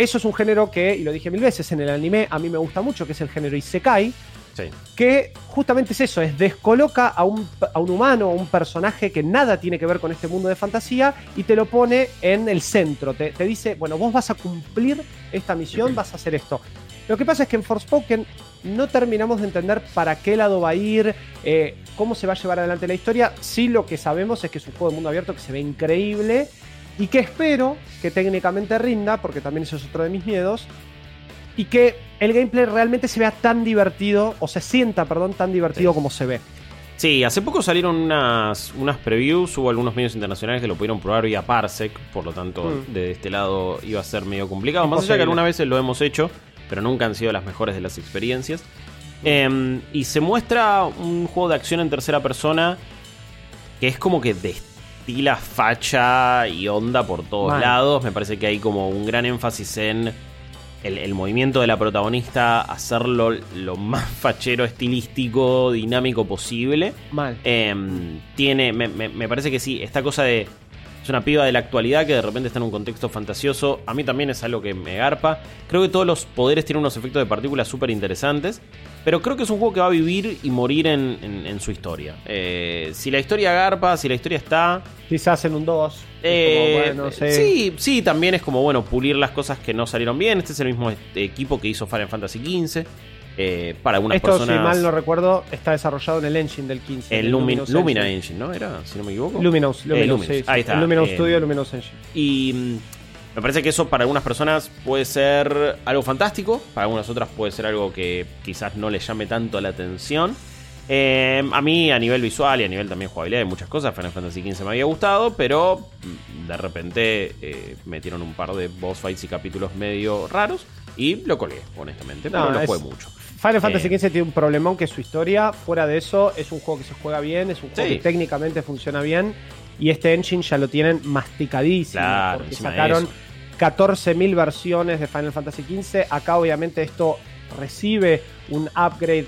Eso es un género que, y lo dije mil veces, en el anime a mí me gusta mucho, que es el género Isekai, Sí. que justamente es eso, es descoloca a un, a un humano, a un personaje que nada tiene que ver con este mundo de fantasía y te lo pone en el centro. Te, te dice, bueno, vos vas a cumplir esta misión, vas a hacer esto. Lo que pasa es que en Forspoken no terminamos de entender para qué lado va a ir, eh, cómo se va a llevar adelante la historia. Sí lo que sabemos es que es un juego de mundo abierto que se ve increíble y que espero que técnicamente rinda, porque también eso es otro de mis miedos, y que el gameplay realmente se vea tan divertido, o se sienta, perdón, tan divertido Sí. como se ve. Sí, hace poco salieron unas, unas previews, hubo algunos medios internacionales que lo pudieron probar vía Parsec, por lo tanto, Mm. de este lado iba a ser medio complicado. Más allá que algunas veces lo hemos hecho, pero nunca han sido las mejores de las experiencias. Em, y se muestra un juego de acción en tercera persona que es como que destila facha y onda por todos lados. Me parece que hay como un gran énfasis en el, el movimiento de la protagonista, hacerlo lo más fachero, estilístico, dinámico posible. Mal. Em, tiene, me, me- me parece que sí, esta cosa de. Una piba de la actualidad que de repente está en un contexto fantasioso. A mí también es algo que me garpa. Creo que todos los poderes tienen unos efectos de partículas súper interesantes. Pero creo que es un juego que va a vivir y morir en, su historia. Eh, si la historia garpa, si la historia está. Quizás en un 2. Eh, sí, sí, también es como, bueno, pulir las cosas que no salieron bien. Este es el mismo equipo que hizo Final Fantasy XV. Eh, para algunas Esto, personas. si mal no recuerdo, está desarrollado en el engine del 15. El, Lumina engine. ¿no? Era, si no me equivoco. Luminous, Luminous, Ahí está. El Luminous Studio, Luminous Engine. Y mm, me parece que eso para algunas personas puede ser algo fantástico, para algunas otras puede ser algo que quizás no les llame tanto la atención. Eh, a mí, a nivel visual y a nivel también jugabilidad, hay muchas cosas. Final Fantasy XV me había gustado, pero mm, de repente eh, metieron un par de boss fights y capítulos medio raros y lo colgué, honestamente, pero no, lo jugué mucho. Final Fantasy XV tiene un problemón que su historia, fuera de eso, es un juego que se juega bien, es un juego que técnicamente funciona bien y este engine ya lo tienen masticadísimo. porque sacaron 14.000 versiones de Final Fantasy XV. Acá obviamente esto recibe un upgrade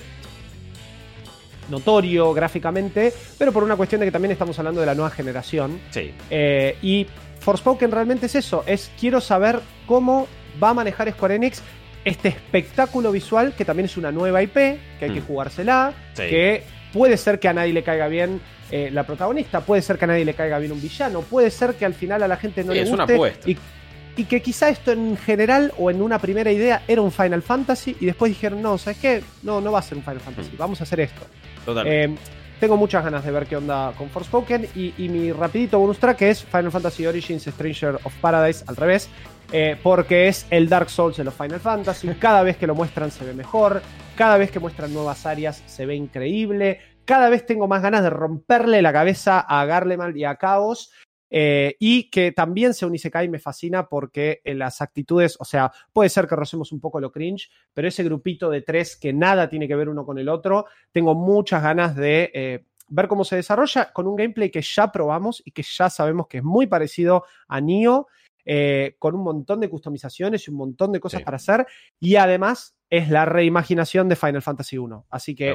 notorio gráficamente, pero por una cuestión de que también estamos hablando de la nueva generación. Sí. Eh, y Forspoken realmente es eso, es quiero saber cómo va a manejar Square Enix este espectáculo visual que también es una nueva IP, que hay que mm. jugársela, que puede ser que a nadie le caiga bien eh, la protagonista, puede ser que a nadie le caiga bien un villano, puede ser que al final a la gente no le guste. Es una apuesta. Y, que quizá esto en general o en una primera idea era un Final Fantasy y después dijeron, no, ¿sabes qué? No, no va a ser un Final Fantasy, mm. vamos a hacer esto. Totalmente. Eh, tengo muchas ganas de ver qué onda con Forspoken y, y mi rapidito bonus track es Final Fantasy Origins Stranger of Paradise al revés. Eh, porque es el Dark Souls de los Final Fantasy. Cada vez que lo muestran se ve mejor, cada vez que muestran nuevas áreas se ve increíble, cada vez tengo más ganas de romperle la cabeza a Garlemald y a Chaos. Eh, y que también se y me fascina porque en las actitudes, o sea, puede ser que rocemos un poco lo cringe, pero ese grupito de tres que nada tiene que ver uno con el otro, tengo muchas ganas de eh, ver cómo se desarrolla con un gameplay que ya probamos y que ya sabemos que es muy parecido a Nioh, eh, con un montón de customizaciones y un montón de cosas para hacer, y además es la reimaginación de Final Fantasy 1. Así que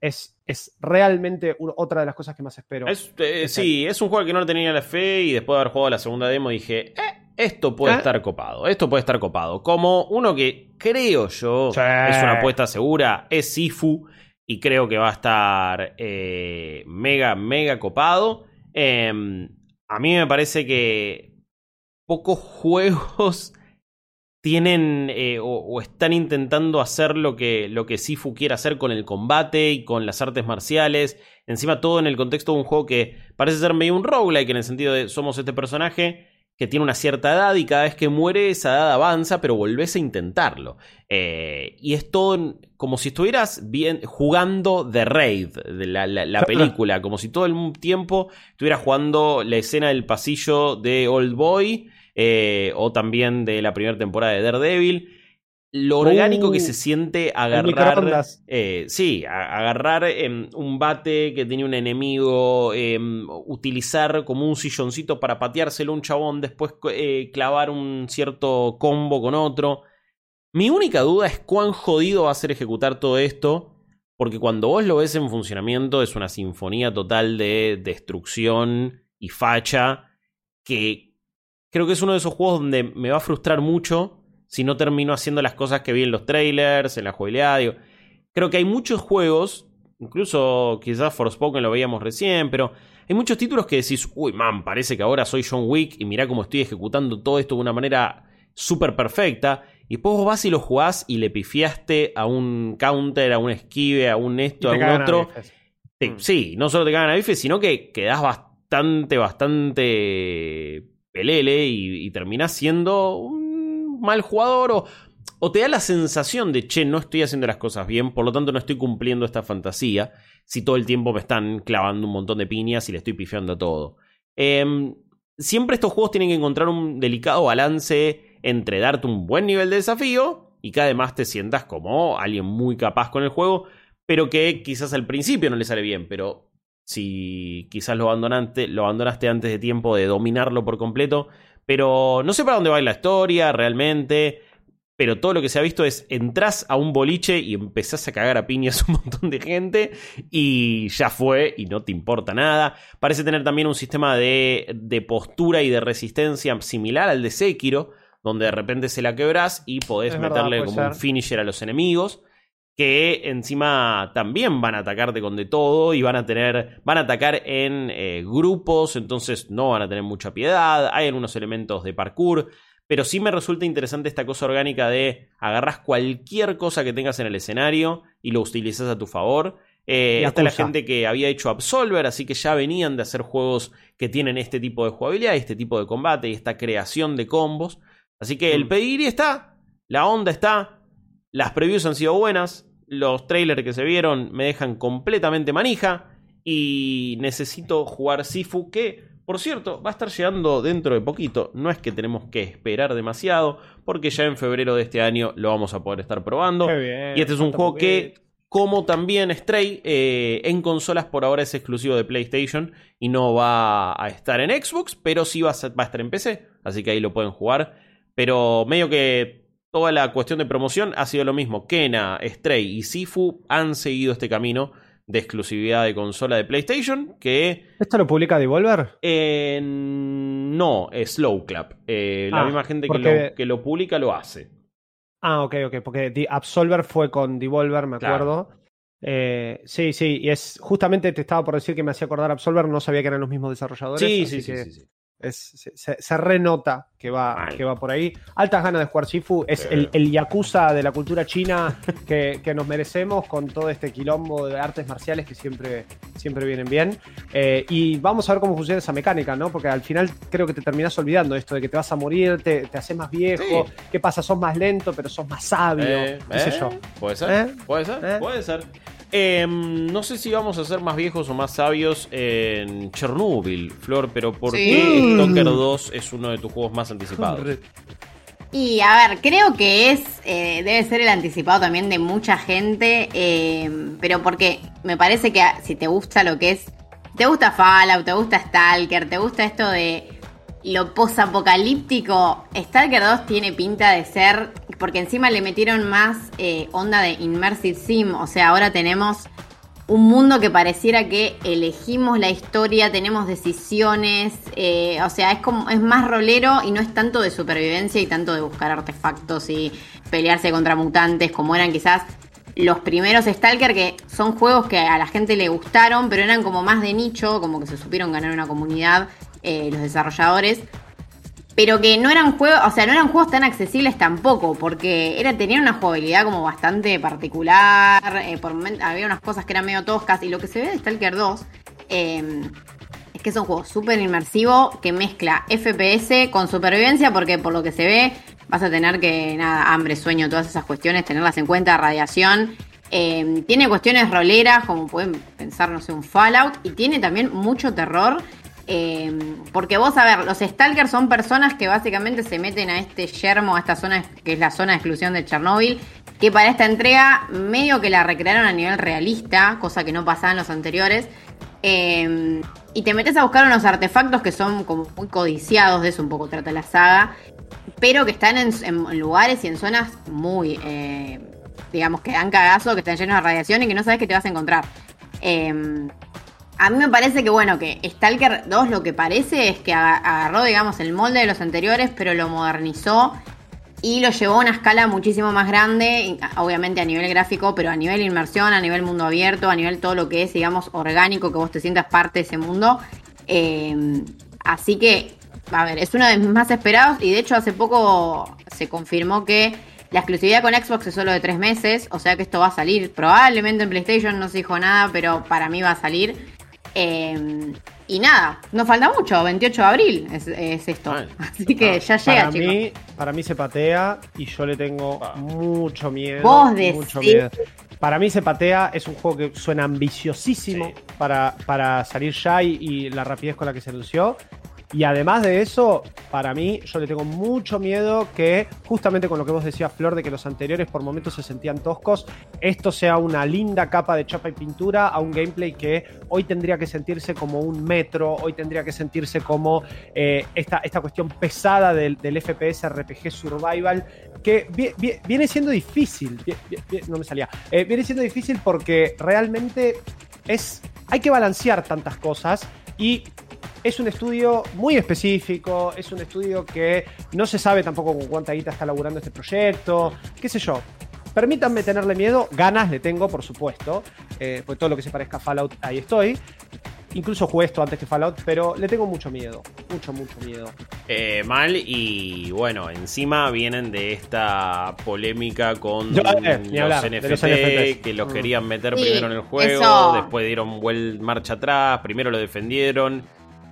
es, es realmente otra de las cosas que más espero. Eh, sí, es un juego que no tenía la fe y después de haber jugado la segunda demo dije, eh, esto puede ¿Eh? estar copado, esto puede estar copado. Como uno que creo yo es una apuesta segura, es Sifu y creo que va a estar mega, mega copado. Em, a mí me parece que pocos juegos tienen eh, o, están intentando hacer lo que, lo que Sifu quiere hacer con el combate y con las artes marciales. Encima todo en el contexto de un juego que parece ser medio un roguelike en el sentido de somos este personaje que tiene una cierta edad y cada vez que muere esa edad avanza, pero volvés a intentarlo. Eh, y es todo como si estuvieras bien, jugando The Raid, de la, película, como si todo el tiempo estuvieras jugando la escena del pasillo de Old Boy eh, o también de la primera temporada de Daredevil. Lo orgánico que se uh, siente agarrar. Eh, sí, agarrar em, un bate que tiene un enemigo, em, utilizar como un silloncito para pateárselo a un chabón, después eh, clavar un cierto combo con otro. Mi única duda es cuán jodido va a ser ejecutar todo esto. Porque cuando vos lo ves en funcionamiento es una sinfonía total de destrucción y facha que creo que es uno de esos juegos donde me va a frustrar mucho si no termino haciendo las cosas que vi en los trailers, en la jugabilidad. Creo que hay muchos juegos, incluso quizás Forspoken lo veíamos recién, pero hay muchos títulos que decís, uy, man, parece que ahora soy John Wick y mirá cómo estoy ejecutando todo esto de una manera súper perfecta. Y después vos vas y lo jugás y le pifiaste a un counter, a un esquive, a un esto, a un otro. Mm. sí, no solo te cagan a bife, sino que quedás bastante, bastante pelele y, y siendo un mal jugador o, o te da la sensación de, che, no estoy haciendo las cosas bien, por lo tanto no estoy cumpliendo esta fantasía, si todo el tiempo me están clavando un montón de piñas y le estoy pifiando a todo. Em, siempre estos juegos tienen que encontrar un delicado balance entre darte un buen nivel de desafío y que además te sientas como alguien muy capaz con el juego, pero que quizás al principio no le sale bien, pero si quizás lo abandonaste, lo abandonaste antes de tiempo de dominarlo por completo. Pero no sé para dónde va la historia realmente. pero todo lo que se ha visto es entras a un boliche y empezás a cagar a piñas un montón de gente y ya fue y no te importa nada. Parece tener también un sistema de, de postura y de resistencia similar al de Sekiro, donde de repente se la quebrás y podés Es meterle como un finisher a los enemigos. Que encima también van a atacarte con de todo y van a tener. Van a atacar en eh, grupos, entonces no van a tener mucha piedad. Hay algunos elementos de parkour. Pero sí me resulta interesante esta cosa orgánica de agarras cualquier cosa que tengas en el escenario y lo utilizas a tu favor. Eh, es la gente que había hecho Absolver, así que ya venían de hacer juegos que tienen este tipo de jugabilidad, este tipo de combate y esta creación de combos. Así que el Mm. pedigrí está, la onda está, las previews han sido buenas, los trailers que se vieron me dejan completamente manija y necesito jugar Sifu que, por cierto, va a estar llegando dentro de poquito. No es que tenemos que esperar demasiado porque ya en febrero de este año lo vamos a poder estar probando. Bien, Y este es un juego que, como también Stray, eh, en consolas por ahora es exclusivo de PlayStation y no va a estar en Xbox, pero sí va a, va a estar en PC, así que ahí lo pueden jugar. Pero medio que toda la cuestión de promoción ha sido lo mismo. Kena, Stray y Sifu han seguido este camino de exclusividad de consola de PlayStation que ¿Esto lo publica Devolver? eh, no es Slow Clap. Eh, la Ah, misma gente que lo, que lo publica lo hace. Ah, ok, ok, porque The Absolver fue con Devolver, me Claro. acuerdo. Eh, sí, sí, y es justamente te estaba por decir que me hacía acordar Absolver, no sabía que eran los mismos desarrolladores. Sí, sí, sí, sí. Es- se, se- renota que va, que va por ahí. Altas ganas de jugar Shifu, es el, el yakuza de la cultura china que, que nos merecemos con todo este quilombo de artes marciales que siempre, siempre vienen bien. Eh, y vamos a ver cómo funciona esa mecánica, ¿no? Porque al final creo que te terminás olvidando esto de que te vas a morir, te, te haces más viejo, Sí. ¿qué pasa? Sos más lento, pero sos más sabio, Eh, sé eh, yo. Puede ser, puede ser, puede ser. Eh, no sé si vamos a ser más viejos o más sabios en Chernobyl, Flor, pero ¿por Sí. qué Stalker 2 es uno de tus juegos más anticipados? Y a ver, creo que es, eh, debe ser el anticipado también de mucha gente, eh, pero porque me parece que si te gusta lo que es, te gusta Fallout, te gusta Stalker, te gusta esto de lo posapocalíptico, Stalker 2 tiene pinta de ser, porque encima le metieron más eh, onda de Immersive Sim, o sea, ahora tenemos un mundo que pareciera que elegimos la historia, tenemos decisiones, eh, o sea, es como es más rolero y no es tanto de supervivencia y tanto de buscar artefactos y pelearse contra mutantes como eran quizás los primeros Stalker que son juegos que a la gente le gustaron, pero eran como más de nicho, como que se supieron ganar una comunidad eh, los desarrolladores. Pero que no eran juegos, o sea, no eran juegos tan accesibles tampoco, porque era, tenían una jugabilidad como bastante particular, eh, había unas cosas que eran medio toscas, y lo que se ve de Stalker 2 eh, es que es un juego súper inmersivo que mezcla FPS con supervivencia, porque por lo que se ve vas a tener que, nada, hambre, sueño, todas esas cuestiones, tenerlas en cuenta, radiación. Eh, tiene cuestiones roleras, como pueden pensar, no sé, un Fallout, y tiene también mucho terror. Eh, porque vos, a ver, los Stalkers son personas que básicamente se meten a este yermo, a esta zona que es la zona de exclusión de Chernóbil, que para esta entrega medio que la recrearon a nivel realista, cosa que no pasaba en los anteriores. Eh, y te metes a buscar unos artefactos que son como muy codiciados, de eso un poco trata la saga, pero que están en, lugares y en zonas muy, eh, digamos, que dan cagazo, que están llenos de radiación y que no sabes qué te vas a encontrar. Eh, a mí me parece que, bueno, que Stalker 2 lo que parece es que aga- agarró, digamos, el molde de los anteriores, pero lo modernizó y lo llevó a una escala muchísimo más grande, obviamente a nivel gráfico, pero a nivel inmersión, a nivel mundo abierto, a nivel todo lo que es, digamos, orgánico, que vos te sientas parte de ese mundo. Eh, así que, a ver, es uno de mis más esperados y de hecho hace poco se confirmó que la exclusividad con Xbox es solo de tres meses, o sea que esto va a salir probablemente en PlayStation, no se dijo nada, pero para mí va a salir. Eh, y nada, no falta mucho, 28 de abril es, es esto. Mal. Así que ya llega, para chicos. mí, para mí se patea y yo le tengo Ah. mucho miedo. Vos decís. mucho miedo. Para mí se patea, es un juego que suena ambiciosísimo Sí. para, para salir ya y, y la rapidez con la que se anunció. Y además de eso, para mí, yo le tengo mucho miedo que, justamente con lo que vos decías, Flor, de que los anteriores por momentos se sentían toscos, esto sea una linda capa de chapa y pintura a un gameplay que hoy tendría que sentirse como un metro, hoy tendría que sentirse como eh, esta, esta cuestión pesada del, del FPS RPG Survival, que vi- vi- viene siendo difícil. no me salía. Eh, viene siendo difícil porque realmente es. Hay que balancear tantas cosas y es un estudio muy específico, es un estudio que no se sabe tampoco con cuánta guita está laburando este proyecto, qué sé yo. Permítanme tenerle miedo, ganas le tengo, por supuesto, eh, pues todo lo que se parezca a Fallout, ahí estoy. Incluso jugué esto antes que Fallout, pero le tengo mucho miedo, mucho, mucho miedo. Eh, mal y bueno, encima vienen de esta polémica con Yo, eh, los, hablar, NFT, los que los Mm. querían meter Sí, primero en el juego, eso. después dieron vuel- marcha atrás, primero lo defendieron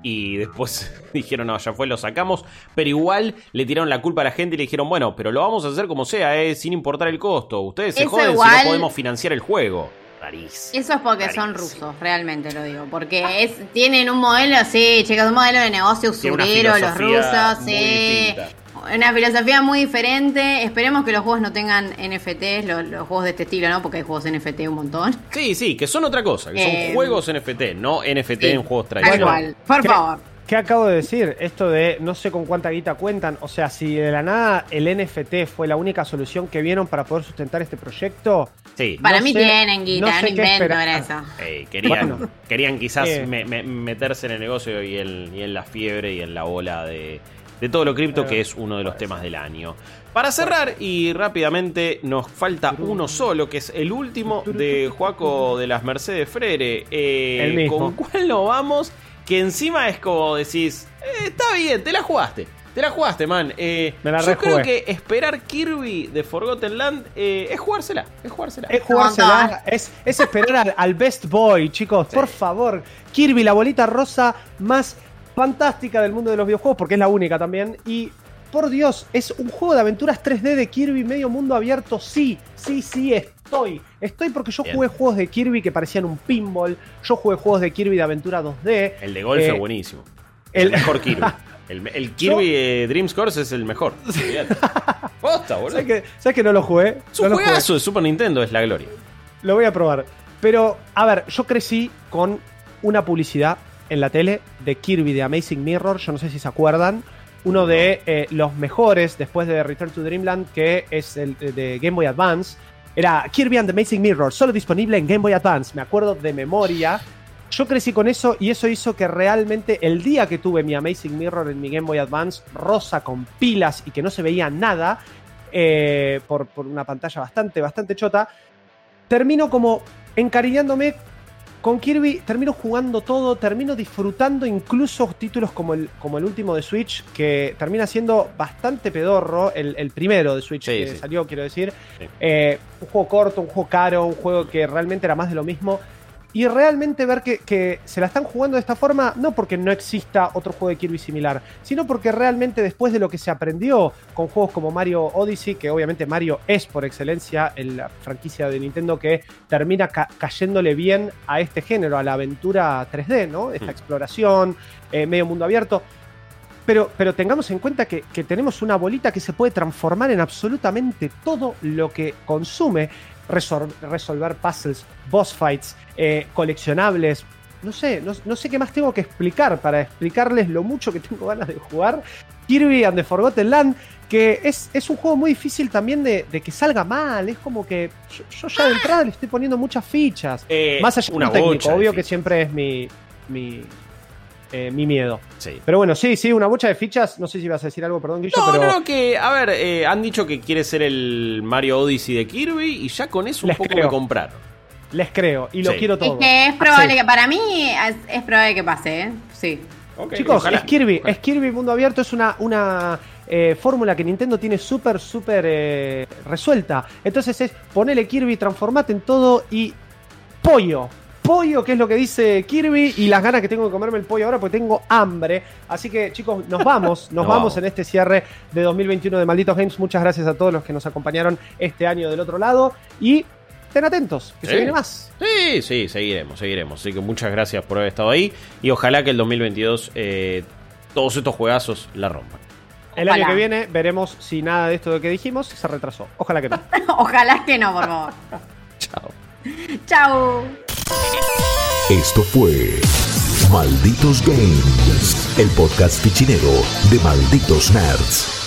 y después dijeron, no, ya fue, lo sacamos, pero igual le tiraron la culpa a la gente y le dijeron, bueno, pero lo vamos a hacer como sea, eh, sin importar el costo, ustedes se Eso joden si no podemos financiar el juego. Rarísimo. Eso es porque son rusos, realmente lo digo. Porque es, tienen un modelo, sí, chicos, un modelo de negocio usurero, los rusos, sí. distinta. Una filosofía muy diferente. Esperemos que los juegos no tengan NFTs, los, los juegos de este estilo, ¿no? Porque hay juegos NFT un montón. Sí, sí, que son otra cosa, que son Eh, juegos NFT, no NFT sí, en juegos tradicionales. cual, por ¿qué- favor. ¿Qué acabo de decir? Esto de no sé con cuánta guita cuentan. O sea, si de la nada el NFT fue la única solución que vieron para poder sustentar este proyecto. Sí. Para no mí sé- tienen guita, no no, sé qué invento eso. Eh, querían, Bueno. querían quizás Eh. me- me- meterse en el negocio y en, y en la fiebre y en la ola de, de todo lo cripto, Eh, que es uno de los temas del año. Para cerrar, y rápidamente, nos falta uno solo, que es el último de Juaco de las Mercedes Frere. Eh, El mismo. ¿Con cuál lo vamos? Que encima es como decís, eh, está bien, te la jugaste. Te la jugaste, man. Eh, Me la yo rejugué. creo que esperar Kirby de Forgotten Land eh, es jugársela. Es jugársela. Es jugársela, es, es esperar al, al Best Boy, chicos. Por favor. Kirby, la bolita rosa más fantástica del mundo de los videojuegos, porque es la única también. Y por Dios, es un juego de aventuras 3D de Kirby, medio mundo abierto. Sí, sí, sí, estoy. Estoy porque yo Bien. jugué juegos de Kirby que parecían un pinball. Yo jugué juegos de Kirby de aventura 2D. El de golf Eh, es buenísimo. El, el- mejor Kirby. El, el Kirby eh, Dreams Course es el mejor. Posta, boludo. ¿Sabes que, ¿Sabes que no lo jugué? Es un No juegazo de Super Nintendo, es la gloria. Lo voy a probar. Pero, a ver, yo crecí con una publicidad en la tele de Kirby de Amazing Mirror. Yo no sé si se acuerdan. Uno de eh, los mejores después de Return to Dreamland, que es el de- de Game Boy Advance. Era Kirby and the Amazing Mirror, solo disponible en Game Boy Advance. Me acuerdo de memoria. Yo crecí con eso y eso hizo que realmente el día que tuve mi Amazing Mirror en mi Game Boy Advance, rosa con pilas y que no se veía nada, eh, por, por una pantalla bastante, bastante chota, termino como encariñándome con Kirby, termino jugando todo, termino disfrutando incluso títulos como el, como el último de Switch, que termina siendo bastante pedorro, el, el primero de Switch Sí, que sí. salió, quiero decir. Sí. Eh, un juego corto, un juego caro, un juego que realmente era más de lo mismo. Y realmente ver que, que se la están jugando de esta forma, no porque no exista otro juego de Kirby similar, sino porque realmente después de lo que se aprendió con juegos como Mario Odyssey, que obviamente Mario es por excelencia el- la franquicia de Nintendo que termina ca- cayéndole bien a este género, a la aventura 3D, ¿no? Esta Hmm. exploración, eh, medio mundo abierto. Pero, pero tengamos en cuenta que, que tenemos una bolita que se puede transformar en absolutamente todo lo que consume. Resol- resolver puzzles, boss fights, eh, coleccionables. No sé, no, no sé qué más tengo que explicar para explicarles lo mucho que tengo ganas de jugar. Kirby and the Forgotten Land, que es, es un juego muy difícil también de, de que salga mal. Es como que yo, yo ya de entrada le estoy poniendo muchas fichas. Eh, Más allá de lo técnico, obvio que siempre es mi, mi, eh, mi miedo. Sí. Pero bueno, sí, sí, una bocha de fichas. No sé si vas a decir algo, perdón, Guillo, No, pero no, no, que, a ver, eh, han dicho que quiere ser el Mario Odyssey de Kirby y ya con eso un Les poco creo. me compraron. les creo y lo Sí. quiero Es todo. que es probable Sí. que, para mí, es, es probable que pase, ¿eh? Sí. Chicos, ojalá. es Kirby, Ojalá. es Kirby Mundo Abierto, es una, una eh, fórmula que Nintendo tiene súper, súper eh, resuelta. Entonces es ponele Kirby, transformate en todo y pollo pollo, que es lo que dice Kirby, y las ganas que tengo de comerme el pollo ahora porque tengo hambre. Así que, chicos, nos vamos, nos vamos, en este cierre de 2021 de Malditos Games. Muchas gracias a todos los que nos acompañaron este año del otro lado y estén atentos, que se viene más. Sí, sí, seguiremos, seguiremos. Así que muchas gracias por haber estado ahí y ojalá que el 2022 eh, todos estos juegazos la rompan. El año que viene veremos si nada de esto que dijimos se retrasó. Ojalá que no. Ojalá que no, por favor. Chao. Chao. Esto fue Malditos Games, el podcast fichinero de Malditos Nerds.